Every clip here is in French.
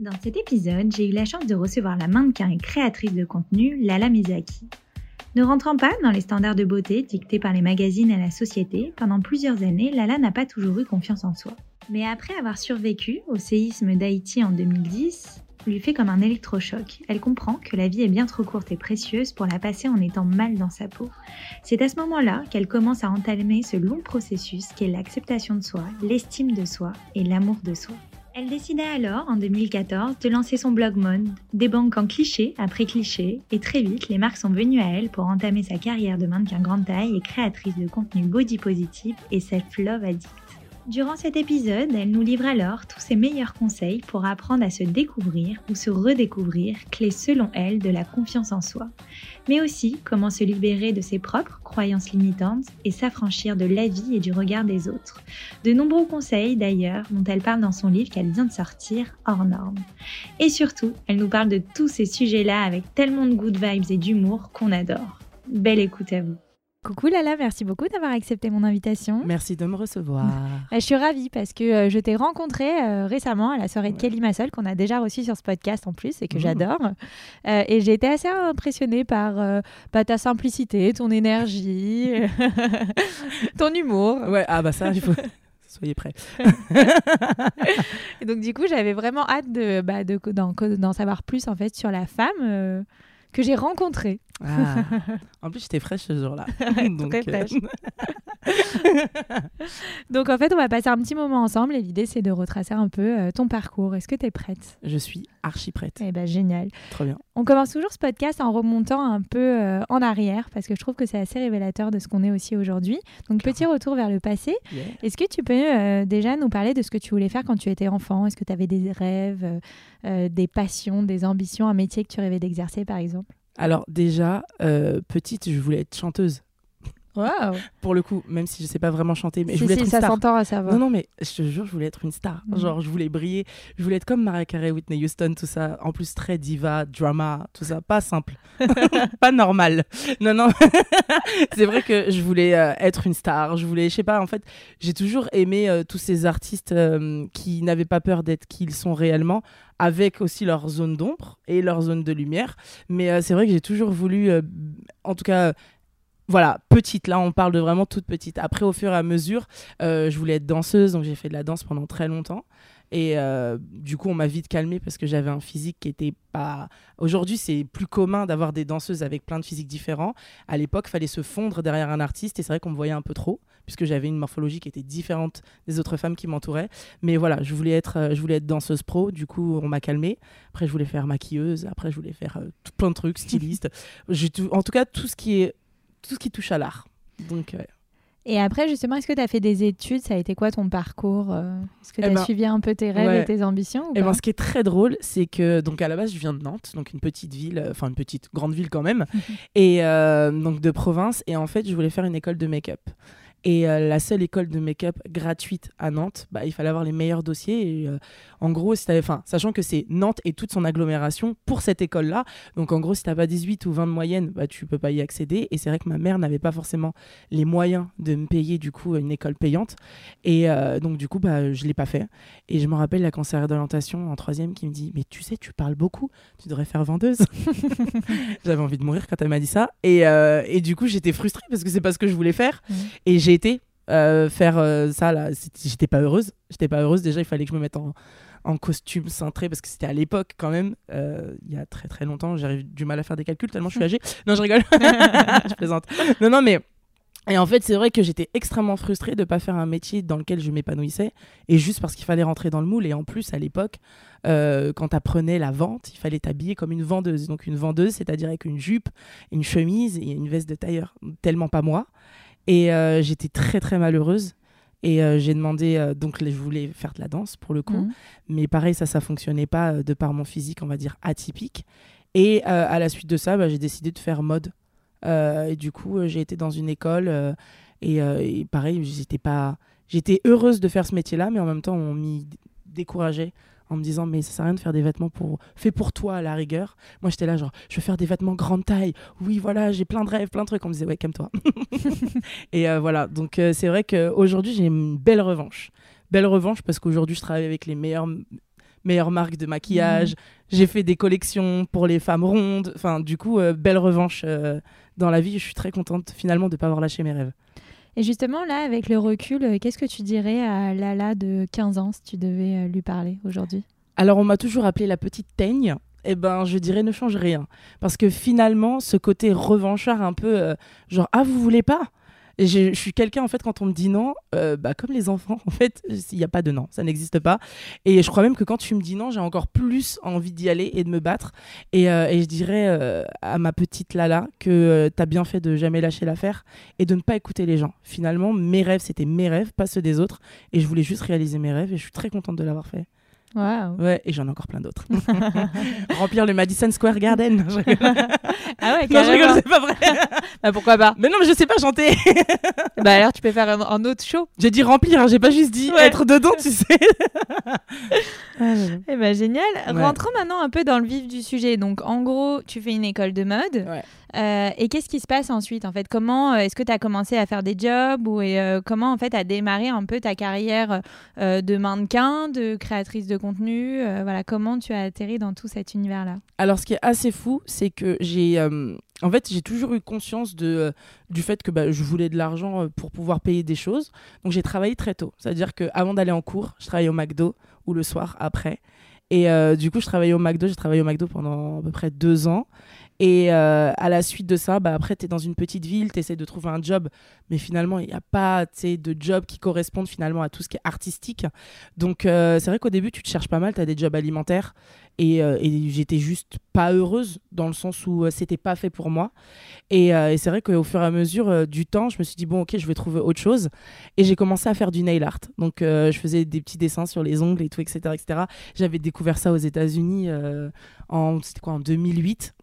Dans cet épisode, j'ai eu la chance de recevoir la mannequin et créatrice de contenu Lala Mizaki. Ne rentrant pas dans les standards de beauté dictés par les magazines et la société, pendant plusieurs années, Lala n'a pas toujours eu confiance en soi. Mais après avoir survécu au séisme d'Haïti en 2010, lui fait comme un électrochoc. Elle comprend que la vie est bien trop courte et précieuse pour la passer en étant mal dans sa peau. C'est à ce moment-là qu'elle commence à entamer ce long processus qu'est l'acceptation de soi, l'estime de soi et l'amour de soi. Elle décida alors, en 2014, de lancer son blog mode, débankant cliché après cliché, et très vite, les marques sont venues à elle pour entamer sa carrière de mannequin grande taille et créatrice de contenu body positive et self-love addict. Durant cet épisode, elle nous livre alors tous ses meilleurs conseils pour apprendre à se découvrir ou se redécouvrir, clé selon elle de la confiance en soi, mais aussi comment se libérer de ses propres croyances limitantes et s'affranchir de l'avis et du regard des autres. De nombreux conseils d'ailleurs dont elle parle dans son livre qu'elle vient de sortir, Hors norme. Et surtout, elle nous parle de tous ces sujets-là avec tellement de good vibes et d'humour qu'on adore. Belle écoute à vous. Coucou Lala, merci beaucoup d'avoir accepté mon invitation. Merci de me recevoir. je suis ravie parce que euh, je t'ai rencontré euh, récemment à la soirée de Kelly Massol qu'on a déjà reçue sur ce podcast en plus et que mmh. j'adore. Euh, et j'ai été assez impressionnée par bah, ta simplicité, ton énergie, ton humour. Ouais, ah bah ça, il faut... Soyez prêts. et donc du coup, j'avais vraiment hâte de, bah, d'en, savoir plus en fait sur la femme que j'ai rencontrée. Ah. En plus, j'étais fraîche ce jour-là. Donc, Très fraîche. Donc, en fait, on va passer un petit moment ensemble et l'idée, c'est de retracer un peu euh, ton parcours. Est-ce que tu es prête? Je suis archi prête. Eh ben, génial. Trop bien. On commence toujours ce podcast en remontant un peu euh, en arrière parce que je trouve que c'est assez révélateur de ce qu'on est aussi aujourd'hui. Donc, petit retour vers le passé. Est-ce que tu peux euh, déjà nous parler de ce que tu voulais faire quand tu étais enfant? Est-ce que tu avais des rêves, des passions, des ambitions, un métier que tu rêvais d'exercer, par exemple? Alors déjà, euh, petite, je voulais être chanteuse. Wow. Pour le coup, même si je sais pas vraiment chanter, mais je voulais être une ça star. s'entend à savoir. Non, non, mais je te jure, je voulais être une star. Mm. Genre, je voulais briller. Je voulais être comme Mariah Carey, Whitney Houston, tout ça. En plus, très diva, drama, tout ça. Pas simple. pas normal. Non, non. c'est vrai que je voulais euh, être une star. Je voulais, je sais pas, en fait, j'ai toujours aimé euh, tous ces artistes qui n'avaient pas peur d'être qui ils sont réellement avec aussi leur zone d'ombre et leur zone de lumière. Mais euh, c'est vrai que j'ai toujours voulu, euh, en tout cas, voilà, petite. Là, on parle de vraiment toute petite. Après, au fur et à mesure, euh, je voulais être danseuse, donc j'ai fait de la danse pendant très longtemps. Et du coup, on m'a vite calmée parce que j'avais un physique qui était pas. Aujourd'hui, c'est plus commun d'avoir des danseuses avec plein de physiques différents. À l'époque, il fallait se fondre derrière un artiste et c'est vrai qu'on me voyait un peu trop puisque j'avais une morphologie qui était différente des autres femmes qui m'entouraient. Mais voilà, je voulais être, euh, je voulais être danseuse pro. Du coup, on m'a calmée. Après, je voulais faire maquilleuse. Après, je voulais faire euh, tout, plein de trucs, styliste. en tout cas, tout ce qui est, tout ce qui touche à l'art. Donc. Et après, justement, est-ce que tu as fait des études? Ça a été quoi ton parcours euh? Est-ce que tu as eh ben, suivi un peu tes rêves et tes ambitions et eh ben, Ce qui est très drôle, c'est que donc à la base, je viens de Nantes, donc une petite ville, enfin une petite grande ville quand même, et donc de province. Et en fait, je voulais faire une école de make-up. Et euh, la seule école de make-up gratuite à Nantes, bah, il fallait avoir les meilleurs dossiers. Et, euh, en gros, si enfin, sachant que c'est Nantes et toute son agglomération pour cette école-là. Donc en gros, si tu n'as pas 18 ou 20 de moyenne, bah, tu peux pas y accéder. Et c'est vrai que ma mère n'avait pas forcément les moyens de me payer du coup une école payante. Et euh, donc du coup, bah, je l'ai pas fait. Et je me rappelle la conseillère d'orientation en troisième qui me dit, mais tu sais, tu parles beaucoup, tu devrais faire vendeuse. J'avais envie de mourir quand elle m'a dit ça. Et, et du coup, j'étais frustrée parce que c'est pas ce que je voulais faire. Mmh. Et j'ai été euh, faire euh, ça là. J'étais pas heureuse. J'étais pas heureuse. Déjà, il fallait que je me mette en, en costume cintré parce que c'était à l'époque quand même, euh, il y a très très longtemps. J'avais du mal à faire des calculs tellement je suis âgée. Non, je rigole. je plaisante. Non, non, mais. Et en fait, c'est vrai que j'étais extrêmement frustrée de pas faire un métier dans lequel je m'épanouissais, et juste parce qu'il fallait rentrer dans le moule. Et en plus, à l'époque, quand tu apprenais la vente, il fallait t'habiller comme une vendeuse. Donc une vendeuse, c'est-à-dire avec une jupe, une chemise et une veste de tailleur. Tellement pas moi. Et euh, j'étais très très malheureuse. Et euh, j'ai demandé, euh, donc je voulais faire de la danse pour le coup, Mhm. mais pareil, ça, ça fonctionnait pas euh, de par mon physique, on va dire atypique. Et à la suite de ça, bah, j'ai décidé de faire mode. Et du coup, j'ai été dans une école et, et pareil, j'étais pas, j'étais heureuse de faire ce métier-là, mais en même temps, on m'y décourageait en me disant mais ça sert à rien de faire des vêtements pour fait pour toi à la rigueur. Moi, j'étais là genre je veux faire des vêtements grande taille. Oui, voilà, j'ai plein de rêves, plein de trucs. On me disait ouais, calme-toi. et euh, voilà, donc euh, c'est vrai qu'aujourd'hui, j'ai une belle revanche. Belle revanche parce qu'aujourd'hui, je travaille avec les meilleures meilleures marques de maquillage. J'ai fait des collections pour les femmes rondes. Enfin, du coup, euh, belle revanche euh, dans la vie. Je suis très contente finalement de ne pas avoir lâché mes rêves. Et justement, là, avec le recul, euh, qu'est-ce que tu dirais à Lala de 15 ans si tu devais euh, lui parler aujourd'hui? Alors, on m'a toujours appelé la petite teigne. Eh ben, je dirais ne change rien. Parce que finalement, ce côté revanchard un peu, euh, genre, ah, vous voulez pas? Je, suis quelqu'un, en fait, quand on me dit non, euh, bah, comme les enfants, en fait, il n'y a pas de non, ça n'existe pas. Et je crois même que quand tu me dis non, j'ai encore plus envie d'y aller et de me battre. Et, euh, je dirais euh, à ma petite Lala que tu as bien fait de jamais lâcher l'affaire et de ne pas écouter les gens. Finalement, mes rêves, c'était mes rêves, pas ceux des autres. Et je voulais juste réaliser mes rêves et je suis très contente de l'avoir fait. Ouais, et j'en ai encore plein d'autres. Remplir le Madison Square Garden. Je. Ah ouais, non, je rigole, c'est pas vrai. Bah, pourquoi pas Mais non, mais je sais pas chanter. Bah alors, tu peux faire un, un autre show. J'ai dit remplir, hein, j'ai pas juste dit Ouais. être dedans, tu sais. Eh ben génial. Ouais. Rentrons maintenant un peu dans le vif du sujet. Donc en gros, tu fais une école de mode. Ouais. Euh, et qu'est-ce qui se passe ensuite en fait? Comment euh, est-ce que tu as commencé à faire des jobs ou et, euh, comment en fait a démarré un peu ta carrière de mannequin, de créatrice de contenu? Voilà, comment tu as atterri dans tout cet univers là Alors, ce qui est assez fou, c'est que j'ai. en fait, j'ai toujours eu conscience de, du fait que bah, je voulais de l'argent pour pouvoir payer des choses. Donc, j'ai travaillé très tôt. C'est-à-dire qu'avant d'aller en cours, je travaillais au McDo ou le soir après. Et du coup, je travaillais au McDo. J'ai travaillé au McDo pendant à peu près deux ans. Et euh, à la suite de ça, bah, après, tu es dans une petite ville, tu essaies de trouver un job, mais finalement, il n'y a pas de job qui correspondent finalement à tout ce qui est artistique. Donc, euh, c'est vrai qu'au début, tu te cherches pas mal, tu as des jobs alimentaires, et, euh, et j'étais juste pas heureuse, dans le sens où c'était pas fait pour moi. Et, c'est vrai qu'au fur et à mesure du temps, je me suis dit, bon, ok, je vais trouver autre chose. Et j'ai commencé à faire du nail art. Donc, je faisais des petits dessins sur les ongles et tout, etc. etc. J'avais découvert ça aux États-Unis en, en 2008.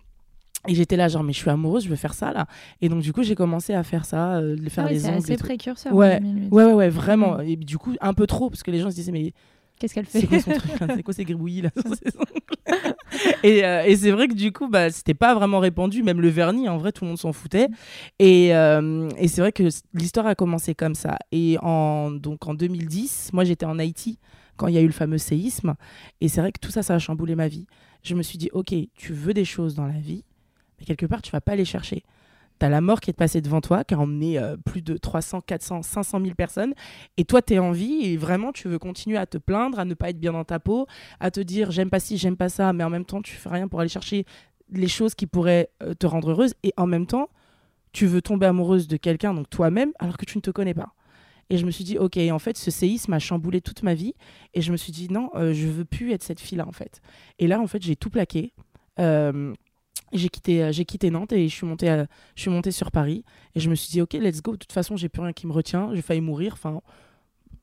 Et j'étais là, genre, mais je suis amoureuse, je veux faire ça là. Et donc, du coup, j'ai commencé à faire ça, euh, de faire Ah oui, les C'est ongles. tout. précurseur. Ouais, 2008. Ouais, ouais, ouais, vraiment. Mm. Et du coup, un peu trop, parce que les gens se disaient, mais Qu'est-ce qu'elle fait c'est quoi son truc C'est quoi ces gribouillis là sur ses ongles? Et, euh, et c'est vrai que du coup, bah, c'était pas vraiment répandu, même le vernis, en vrai, tout le monde s'en foutait. Et, euh, et c'est vrai que l'histoire a commencé comme ça. Et en, donc en 2010, moi j'étais en Haïti quand il y a eu le fameux séisme. Et c'est vrai que tout ça, ça a chamboulé ma vie. Je me suis dit, ok, tu veux des choses dans la vie, mais quelque part, tu vas pas les chercher. T'as la mort qui est passée devant toi, qui a emmené euh, plus de 300, 400, 500 000 personnes. Et toi, tu es en vie et vraiment, tu veux continuer à te plaindre, à ne pas être bien dans ta peau, à te dire j'aime pas ci, j'aime pas ça, mais en même temps, tu fais rien pour aller chercher les choses qui pourraient euh, te rendre heureuse. Et en même temps, tu veux tomber amoureuse de quelqu'un, donc toi-même, alors que tu ne te connais pas. Et je me suis dit, ok, en fait, ce séisme a chamboulé toute ma vie. Et je me suis dit, non, euh, je veux plus être cette fille-là, en fait. Et là, en fait, j'ai tout plaqué. Euh, j'ai quitté, euh, j'ai quitté Nantes et je suis, montée à- je suis montée sur Paris. Et je me suis dit, ok, let's go. De toute façon, j'ai plus rien qui me retient. J'ai failli mourir. Enfin,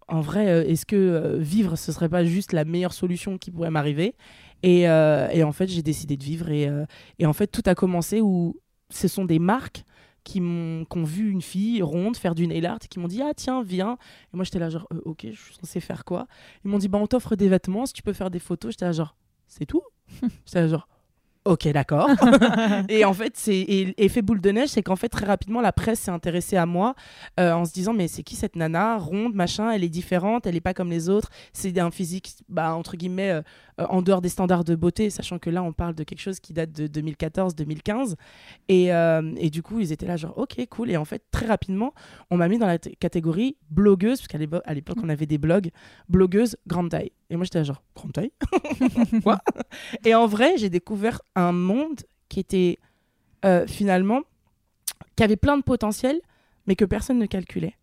en vrai, euh, est-ce que euh, vivre, ce serait pas juste la meilleure solution qui pourrait m'arriver? Et, euh, en fait, j'ai décidé de vivre. Et, euh, en fait, tout a commencé où ce sont des marques qui m'ont qui ont vu une fille ronde faire du nail art et qui m'ont dit ah tiens viens et moi j'étais là genre Euh, ok je suis censée faire quoi? Ils m'ont dit bah on t'offre des vêtements si tu peux faire des photos j'étais là genre c'est tout? J'étais là genre ok d'accord. Et en fait c'est et effet boule de neige c'est qu'en fait très rapidement la presse s'est intéressée à moi euh, en se disant mais c'est qui cette nana ronde machin elle est différente elle est pas comme les autres c'est un physique bah entre guillemets euh, euh, en dehors des standards de beauté sachant que là on parle de quelque chose qui date de 2014 2015 et, euh, et du coup ils étaient là genre ok cool. Et en fait très rapidement on m'a mis dans la catégorie blogueuse parce qu'à l'époque on avait des blogs blogueuse grande taille. Et moi j'étais genre grande taille? Quoi? Et en vrai j'ai découvert un monde qui était euh, finalement qui avait plein de potentiel mais que personne ne calculait.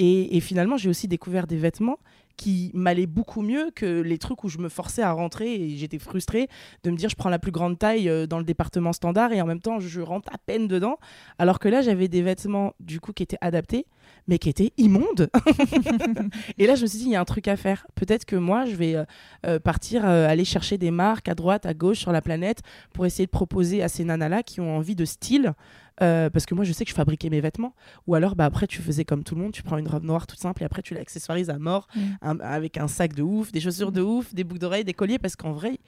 Et finalement j'ai aussi découvert des vêtements qui m'allait beaucoup mieux que les trucs où je me forçais à rentrer et j'étais frustrée de me dire je prends la plus grande taille euh, dans le département standard et en même temps je rentre à peine dedans. Alors que là, j'avais des vêtements du coup qui étaient adaptés mais qui étaient immondes. et là, je me suis dit, il y a un truc à faire. Peut-être que moi, je vais euh, partir, aller chercher des marques à droite, à gauche sur la planète pour essayer de proposer à ces nanas-là qui ont envie de style euh, parce que moi, je sais que je fabriquais mes vêtements. Ou alors, bah, après, tu faisais comme tout le monde, tu prends une robe noire toute simple et après, tu l'accessoirises à mort mm. avec un sac de ouf, des chaussures de ouf, des boucles d'oreilles, des colliers. Parce qu'en vrai,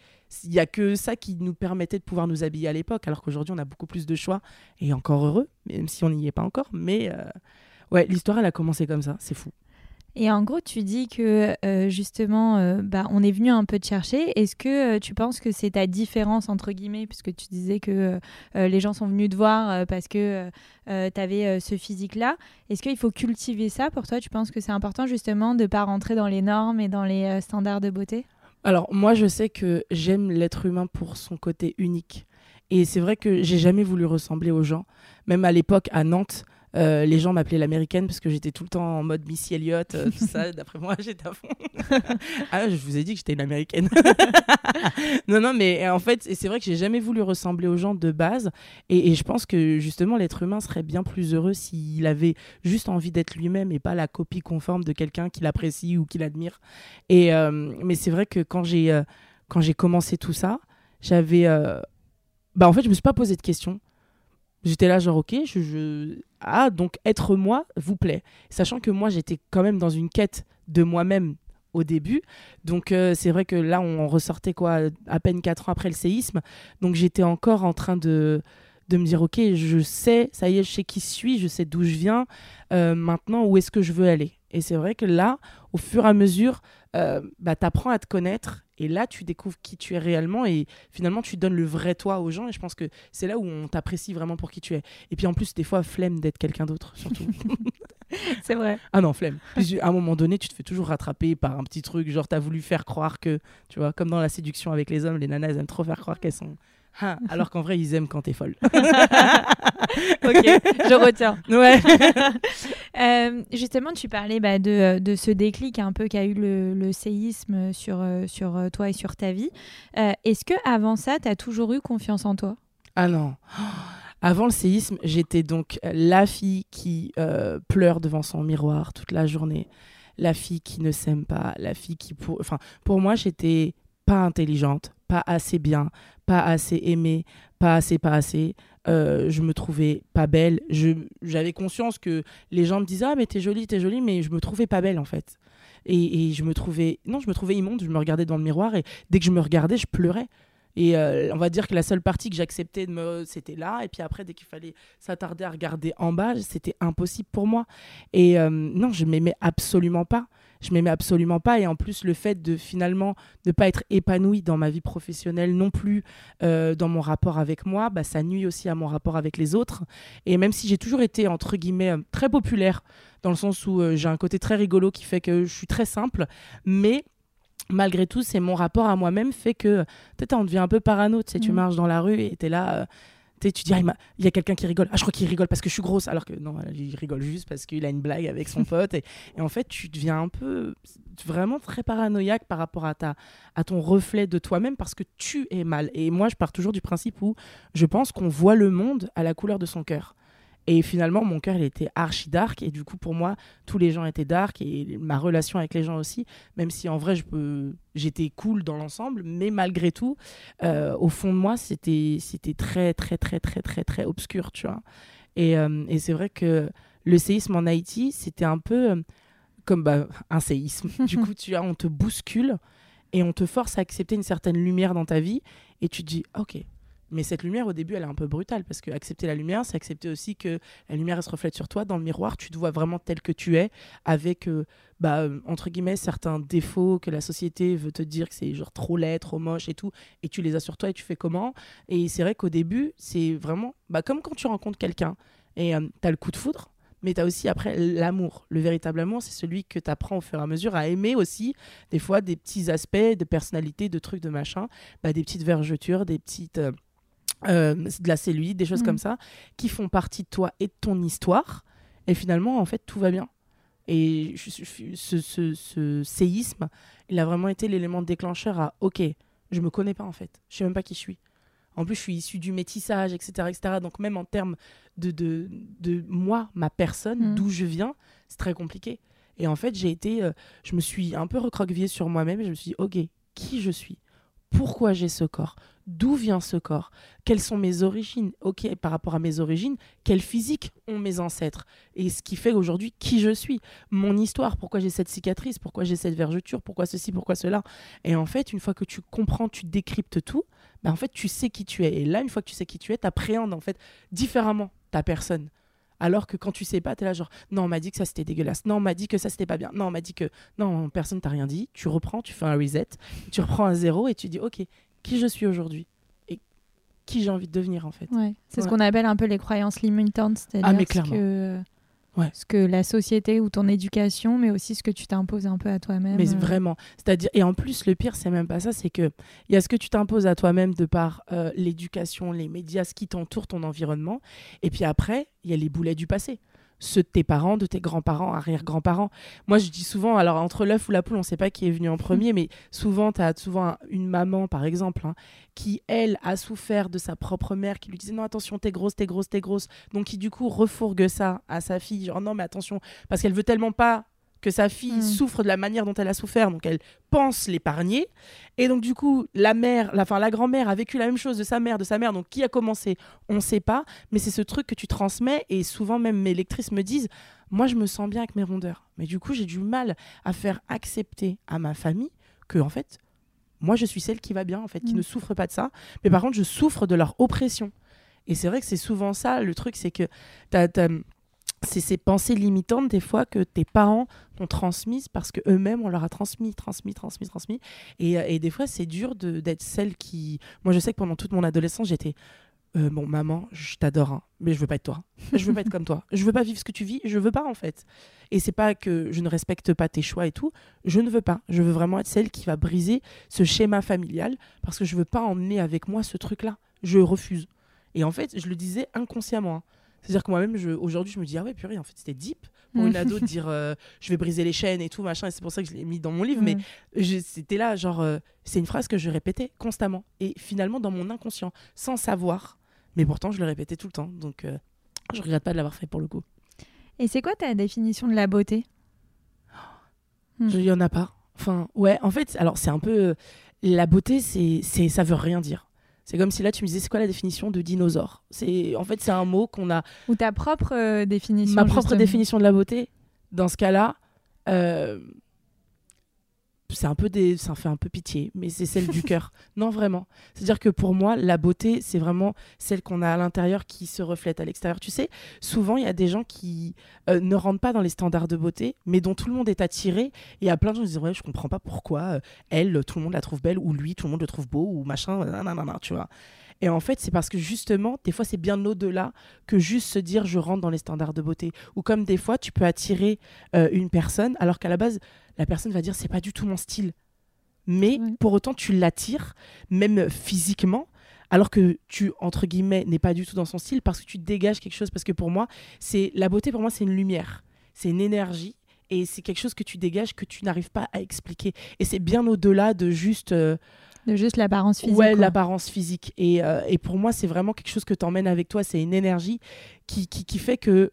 il n'y a que ça qui nous permettait de pouvoir nous habiller à l'époque. Alors qu'aujourd'hui, on a beaucoup plus de choix. Et encore heureux, même si on n'y est pas encore. Mais euh, ouais, l'histoire, elle a commencé comme ça. C'est fou. Et en gros, tu dis que euh, justement, euh, bah, on est venu un peu te chercher. Est-ce que euh, tu penses que c'est ta différence, entre guillemets, puisque tu disais que les gens sont venus te voir parce que tu avais ce physique-là Est-ce qu'il faut cultiver ça pour toi? Tu penses que c'est important justement de ne pas rentrer dans les normes et dans les standards de beauté? Alors, moi, je sais que j'aime l'être humain pour son côté unique. Et c'est vrai que j'ai jamais voulu ressembler aux gens. Même à l'époque, à Nantes, euh, les gens m'appelaient l'américaine parce que j'étais tout le temps en mode Missy Elliott, euh, tout ça. D'après moi, j'étais à fond. ah, je vous ai dit que j'étais une américaine. non, non, mais en fait, c'est vrai que j'ai jamais voulu ressembler aux gens de base. Et, je pense que justement, l'être humain serait bien plus heureux s'il avait juste envie d'être lui-même et pas la copie conforme de quelqu'un qu'il apprécie ou qu'il admire. Et, euh, mais c'est vrai que quand j'ai quand j'ai commencé tout ça, j'avais. bah, en fait, je me suis pas posé de questions. J'étais là, genre, ok, je, Ah, donc être moi vous plaît. Sachant que moi, j'étais quand même dans une quête de moi-même au début. Donc, euh, c'est vrai que là, on ressortait quoi, à peine quatre ans après le séisme. Donc, j'étais encore en train de, de me dire, ok, je sais, ça y est, je sais qui je suis, je sais d'où je viens. Euh, maintenant, où est-ce que je veux aller? Et c'est vrai que là, au fur et à mesure, euh, bah, tu apprends à te connaître et là, tu découvres qui tu es réellement et finalement, tu donnes le vrai toi aux gens. Et je pense que c'est là où on t'apprécie vraiment pour qui tu es. Et puis en plus, des fois, flemme d'être quelqu'un d'autre, surtout. c'est vrai. Ah non, flemme. à un moment donné, tu te fais toujours rattraper par un petit truc. Genre, tu as voulu faire croire que, tu vois, comme dans la séduction avec les hommes, les nanas, elles aiment trop faire croire qu'elles sont ah, alors qu'en vrai, ils aiment quand t'es folle. ok, je retiens. Ouais. Euh, justement, tu parlais bah, de, de, ce déclic un peu qu'a eu le, séisme sur, euh, sur euh, toi et sur ta vie. Est-ce que avant ça, tu as toujours eu confiance en toi? Ah non. Avant le séisme, j'étais donc la fille qui pleure devant son miroir toute la journée, la fille qui ne s'aime pas, la fille qui pour, enfin, pour moi, j'étais pas intelligente, pas assez bien, pas assez aimée, pas assez, pas assez. Euh, je me trouvais pas belle. J'avais conscience que les gens me disaient Ah, mais t'es jolie, t'es jolie, mais je me trouvais pas belle en fait. Et, et, je me trouvais. Non, je me trouvais immonde. Je me regardais dans le miroir et dès que je me regardais, je pleurais. Et euh, on va dire que la seule partie que j'acceptais de me, c'était là. Et puis après, dès qu'il fallait s'attarder à regarder en bas, c'était impossible pour moi. Et euh, non, je m'aimais absolument pas je m'aimais absolument pas. Et en plus, le fait de finalement ne pas être épanouie dans ma vie professionnelle non plus, euh, dans mon rapport avec moi, bah, ça nuit aussi à mon rapport avec les autres. Et même si j'ai toujours été, entre guillemets, euh, très populaire, dans le sens où euh, j'ai un côté très rigolo qui fait que je suis très simple, mais malgré tout, c'est mon rapport à moi-même fait que peut-être on devient un peu parano. Tu sais, tu mmh. marches dans la rue et tu es là tu dis, ah, il, y a quelqu'un qui rigole. Ah, je crois qu'il rigole parce que je suis grosse. Alors que non, il rigole juste parce qu'il a une blague avec son pote. Et, en fait, tu deviens un peu vraiment très paranoïaque par rapport à, ta, à ton reflet de toi-même parce que tu es mal. Et moi, je pars toujours du principe où je pense qu'on voit le monde à la couleur de son cœur. Et finalement, mon cœur, il était archi dark. Et du coup, pour moi, tous les gens étaient dark. Et ma relation avec les gens aussi, même si en vrai, je peux... j'étais cool dans l'ensemble. Mais malgré tout, euh, au fond de moi, c'était, c'était très, très, très, très, très, très obscur, tu vois. Et, euh, et c'est vrai que le séisme en Haïti, c'était un peu euh, comme bah, un séisme. du coup, tu vois, on te bouscule et on te force à accepter une certaine lumière dans ta vie. Et tu te dis, ok, mais cette lumière, au début, elle est un peu brutale parce que accepter la lumière, c'est accepter aussi que la lumière, se reflète sur toi dans le miroir. Tu te vois vraiment tel que tu es, avec, euh, bah, euh, entre guillemets, certains défauts que la société veut te dire que c'est genre trop laid, trop moche et tout. Et tu les as sur toi et tu fais comment Et c'est vrai qu'au début, c'est vraiment bah, comme quand tu rencontres quelqu'un et euh, tu as le coup de foudre mais tu as aussi après l'amour. Le véritable amour, c'est celui que tu apprends au fur et à mesure à aimer aussi, des fois, des petits aspects de personnalité, de trucs, de machin, bah, des petites vergetures, des petites. Euh, de la cellulite, des choses comme mm. ça, qui font partie de toi et de ton histoire. Et finalement, en fait, tout va bien. Et ce, ce, séisme, il a vraiment été l'élément déclencheur à OK, je me connais pas en fait, je sais même pas qui je suis. En plus, je suis issu du métissage, etc., etc. Donc même en termes de, de, de moi, ma personne, mm. d'où je viens, c'est très compliqué. Et en fait, j'ai été, euh, je me suis un peu recroquevillée sur moi-même et je me suis dit, ok, qui je suis? Pourquoi j'ai ce corps? D'où vient ce corps? Quelles sont mes origines? Ok, par rapport à mes origines, quel physique ont mes ancêtres? Et ce qui fait aujourd'hui qui je suis? Mon histoire, pourquoi j'ai cette cicatrice? Pourquoi j'ai cette vergeture? Pourquoi ceci? Pourquoi cela? Et en fait, une fois que tu comprends, tu décryptes tout, ben en fait, tu sais qui tu es. Et là, une fois que tu sais qui tu es, tu en fait différemment ta personne. Alors que quand tu sais pas, tu es là genre non, on m'a dit que ça c'était dégueulasse. Non, on m'a dit que ça c'était pas bien. Non, on m'a dit que non, personne t'a rien dit. Tu reprends, tu fais un reset, tu reprends un zéro et tu dis OK, qui je suis aujourd'hui et qui j'ai envie de devenir en fait. c'est ce qu'on appelle un peu les croyances limitantes, c'est-à-dire ah, que ce que la société ou ton éducation, mais aussi ce que tu t'imposes un peu à toi-même. Mais euh. vraiment, c'est-à-dire et en plus le pire c'est même pas ça, c'est que il y a ce que tu t'imposes à toi-même de par euh, l'éducation, les médias, ce qui t'entoure, ton environnement, et puis après il y a les boulets du passé ceux de tes parents, de tes grands-parents, arrière-grands-parents. Moi, je dis souvent, alors entre l'œuf ou la poule, on ne sait pas qui est venu en premier, mais souvent, tu as souvent une maman, par exemple, hein, qui, elle, a souffert de sa propre mère, qui lui disait non, attention, t'es grosse, t'es grosse, t'es grosse. Donc, qui, du coup, refourgue ça à sa fille, genre non, mais attention, parce qu'elle veut tellement pas que sa fille mm. souffre de la manière dont elle a souffert, donc elle pense l'épargner. Et donc du coup, la mère, la, la grand-mère a vécu la même chose de sa mère, de sa mère, donc qui a commencé On ne sait pas, mais c'est ce truc que tu transmets, et souvent même mes lectrices me disent, moi je me sens bien avec mes rondeurs. Mais du coup, j'ai du mal à faire accepter à ma famille que, en fait, moi je suis celle qui va bien, en fait, qui mm. ne souffre pas de ça, mais par contre, je souffre de leur oppression. Et c'est vrai que c'est souvent ça, le truc, c'est que tu as c'est ces pensées limitantes des fois que tes parents t'ont transmises parce que eux-mêmes on leur a transmis, transmis, transmis, transmis. Et, euh, des fois c'est dur d'être celle qui. Moi je sais que pendant toute mon adolescence j'étais euh, bon maman je t'adore hein, mais je veux pas être toi. Je veux pas être comme toi. Je veux pas vivre ce que tu vis. Je veux pas en fait. Et c'est pas que je ne respecte pas tes choix et tout. Je ne veux pas. Je veux vraiment être celle qui va briser ce schéma familial parce que je veux pas emmener avec moi ce truc là. Je refuse. Et en fait je le disais inconsciemment. Hein. C'est-à-dire que moi-même, aujourd'hui, je me dis, ah ouais, purée, en fait, c'était deep pour une ado de dire, euh, je vais briser les chaînes et tout, machin, et c'est pour ça que je l'ai mis dans mon livre. Mais c'était là, genre, euh, c'est une phrase que je répétais constamment. Et finalement, dans mon inconscient, sans savoir. Mais pourtant, je le répétais tout le temps. Donc, euh, je regrette pas de l'avoir fait pour le coup. Et c'est quoi ta définition de la beauté? Il n'y en a pas. Enfin, ouais, en fait, alors c'est un peu. La beauté, c'est, ça veut rien dire. C'est comme si là tu me disais c'est quoi la définition de dinosaure? C'est en fait c'est un mot qu'on a ou ta propre euh, définition. Ma propre définition de la beauté. Dans ce cas-là, euh, c'est un peu des, ça fait un peu pitié, mais c'est celle du cœur. Non, vraiment. C'est-à-dire que pour moi, la beauté, c'est vraiment celle qu'on a à l'intérieur qui se reflète à l'extérieur. Tu sais, souvent, il y a des gens qui euh, ne rentrent pas dans les standards de beauté, mais dont tout le monde est attiré. Et il y a plein de gens qui disent, ouais, je comprends pas pourquoi euh, elle, tout le monde la trouve belle, ou lui, tout le monde le trouve beau, ou machin, nanana, tu vois. Et en fait, c'est parce que justement, des fois, c'est bien au-delà que juste se dire je rentre dans les standards de beauté. Ou comme des fois, tu peux attirer euh, une personne alors qu'à la base, la personne va dire c'est pas du tout mon style. Mais pour autant, tu l'attires, même physiquement, alors que tu, entre guillemets, n'es pas du tout dans son style parce que tu dégages quelque chose. Parce que pour moi, c'est la beauté, pour moi, c'est une lumière, c'est une énergie. Et c'est quelque chose que tu dégages que tu n'arrives pas à expliquer. Et c'est bien au-delà de juste. Euh, de juste l'apparence physique. Ouais, l'apparence physique. Et, euh, et, pour moi, c'est vraiment quelque chose que tu emmènes avec toi. C'est une énergie qui, qui, qui fait que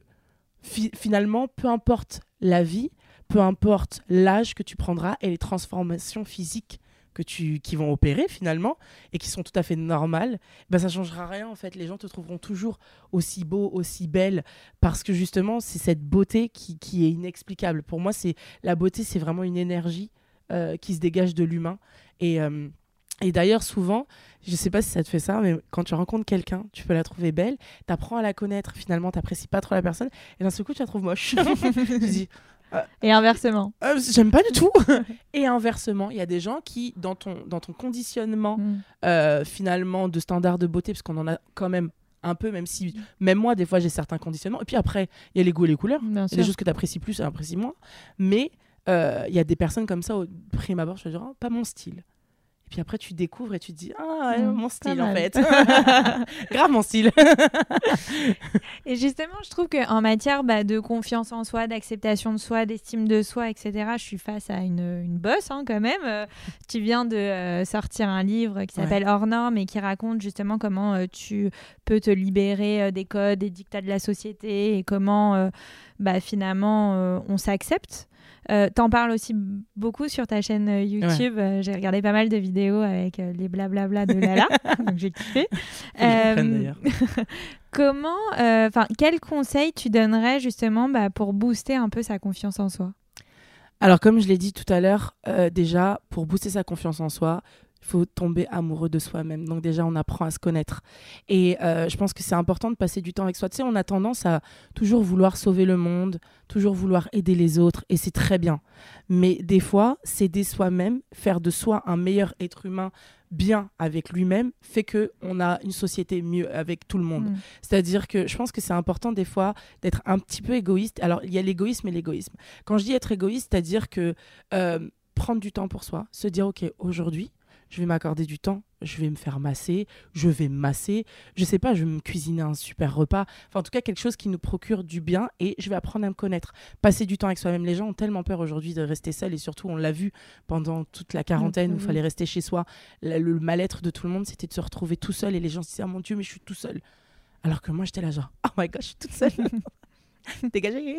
finalement, peu importe la vie, peu importe l'âge que tu prendras et les transformations physiques que tu, qui vont opérer finalement et qui sont tout à fait normales, ben ça changera rien en fait. Les gens te trouveront toujours aussi beau, aussi belle parce que justement c'est cette beauté qui, qui, est inexplicable. Pour moi, c'est la beauté, c'est vraiment une énergie euh, qui se dégage de l'humain et euh, et d'ailleurs, souvent, je sais pas si ça te fait ça, mais quand tu rencontres quelqu'un, tu peux la trouver belle, tu apprends à la connaître, finalement, tu n'apprécies pas trop la personne, et d'un seul coup, tu la trouves moche. tu dis, euh, et inversement. Euh, j'aime pas du tout. et inversement, il y a des gens qui, dans ton, dans ton conditionnement, mm. euh, finalement, de standards de beauté, parce qu'on en a quand même un peu, même si, même moi, des fois, j'ai certains conditionnements. Et puis après, il y a les goûts et les couleurs. Il y a des choses que tu apprécies plus et apprécies moins. Mais il y a des personnes comme ça, au prime abord, je vais dire, oh, pas mon style. Et puis après, tu découvres et tu te dis Ah, Mm, mon style en fait. Grave mon style. Et justement, je trouve qu'en matière bah, de confiance en soi, d'acceptation de soi, d'estime de soi, etc., je suis face à une, une bosse hein, quand même. Euh, tu viens de euh, sortir un livre qui Ouais. s'appelle Hors norme et qui raconte justement comment euh, tu peux te libérer euh, des codes, des dictats de la société et comment bah, finalement on s'accepte. Euh, T'en parles aussi beaucoup sur ta chaîne euh, YouTube. Euh, j'ai regardé pas mal de vidéos avec euh, les blablabla de Lala, donc j'ai kiffé. Euh, d'ailleurs. Comment, enfin, quel conseil tu donnerais justement bah, pour booster un peu sa confiance en soi? Alors, comme je l'ai dit tout à l'heure, euh, déjà, pour booster sa confiance en soi, il faut tomber amoureux de soi-même. Donc déjà, on apprend à se connaître. Et euh, je pense que c'est important de passer du temps avec soi. Tu sais, on a tendance à toujours vouloir sauver le monde, toujours vouloir aider les autres, et c'est très bien. Mais des fois, s'aider soi-même, faire de soi un meilleur être humain bien avec lui-même, fait que on a une société mieux avec tout le monde. Mm. C'est-à-dire que je pense que c'est important des fois d'être un petit peu égoïste. Alors, il y a l'égoïsme et l'égoïsme. Quand je dis être égoïste, c'est-à-dire que euh, prendre du temps pour soi, se dire, OK, aujourd'hui, je vais m'accorder du temps, je vais me faire masser, je vais me masser, je sais pas, je vais me cuisiner un super repas, enfin en tout cas quelque chose qui nous procure du bien et je vais apprendre à me connaître. Passer du temps avec soi-même. Les gens ont tellement peur aujourd'hui de rester seuls et surtout on l'a vu pendant toute la quarantaine où il oui. fallait rester chez soi. Le mal-être de tout le monde c'était de se retrouver tout seul et les gens se disaient, ah mon Dieu, mais je suis tout seul. Alors que moi j'étais là genre, oh my god, je suis toute seule. Dégagez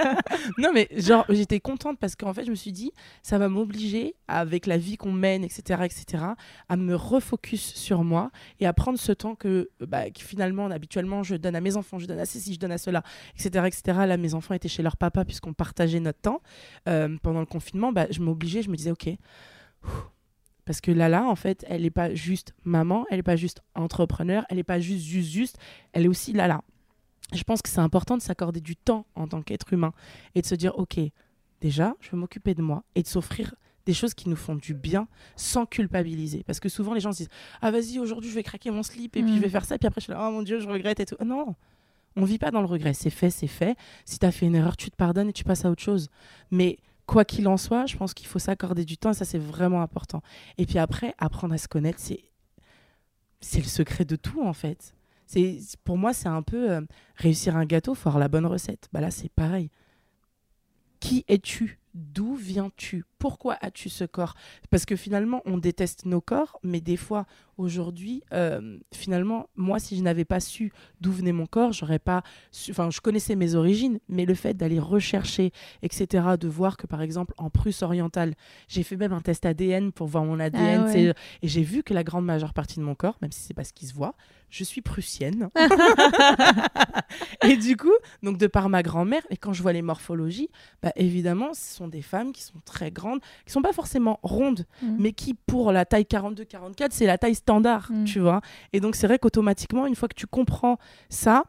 Non mais genre j'étais contente parce qu'en fait je me suis dit ça va m'obliger avec la vie qu'on mène etc etc à me refocus sur moi et à prendre ce temps que, bah, que finalement habituellement je donne à mes enfants je donne à ceci je donne à cela etc etc là mes enfants étaient chez leur papa puisqu'on partageait notre temps Euh, pendant le confinement. Bah, je m'obligeais je me disais ok. Parce que Lala, en fait, elle n'est pas juste maman, elle n'est pas juste entrepreneur, elle n'est pas juste, juste, juste, elle est aussi Lala. Je pense que c'est important de s'accorder du temps en tant qu'être humain et de se dire, ok, déjà, je vais m'occuper de moi et de s'offrir des choses qui nous font du bien sans culpabiliser. Parce que souvent, les gens se disent, ah vas-y, aujourd'hui, je vais craquer mon slip et puis Mm. je vais faire ça, puis après, je suis là, oh mon Dieu, je regrette et tout. Non, on vit pas dans le regret, c'est fait, c'est fait. Si tu as fait une erreur, tu te pardonnes et tu passes à autre chose. Mais quoi qu'il en soit, je pense qu'il faut s'accorder du temps et ça, c'est vraiment important. Et puis après, apprendre à se connaître, c'est c'est le secret de tout en fait. C'est pour moi, c'est un peu euh, réussir un gâteau, faut avoir la bonne recette. Bah là, c'est pareil. Qui es-tu? D'où viens-tu? Pourquoi as-tu ce corps? Parce que finalement, on déteste nos corps, mais des fois, aujourd'hui, euh, finalement, moi, si je n'avais pas su d'où venait mon corps, j'aurais pas. su- Enfin, je connaissais mes origines, mais le fait d'aller rechercher, etc., de voir que, par exemple, en Prusse orientale, j'ai fait même un test ADN pour voir mon ADN, Ah ouais. et j'ai vu que la grande majeure partie de mon corps, même si c'est pas ce qui se voit, je suis prussienne. et du coup, donc de par ma grand-mère, et quand je vois les morphologies, bah, évidemment, ce sont des femmes qui sont très grandes, qui sont pas forcément rondes, Mm. mais qui, pour la taille 42-44, c'est la taille standard, Mm. tu vois. Et donc, c'est vrai qu'automatiquement, une fois que tu comprends ça,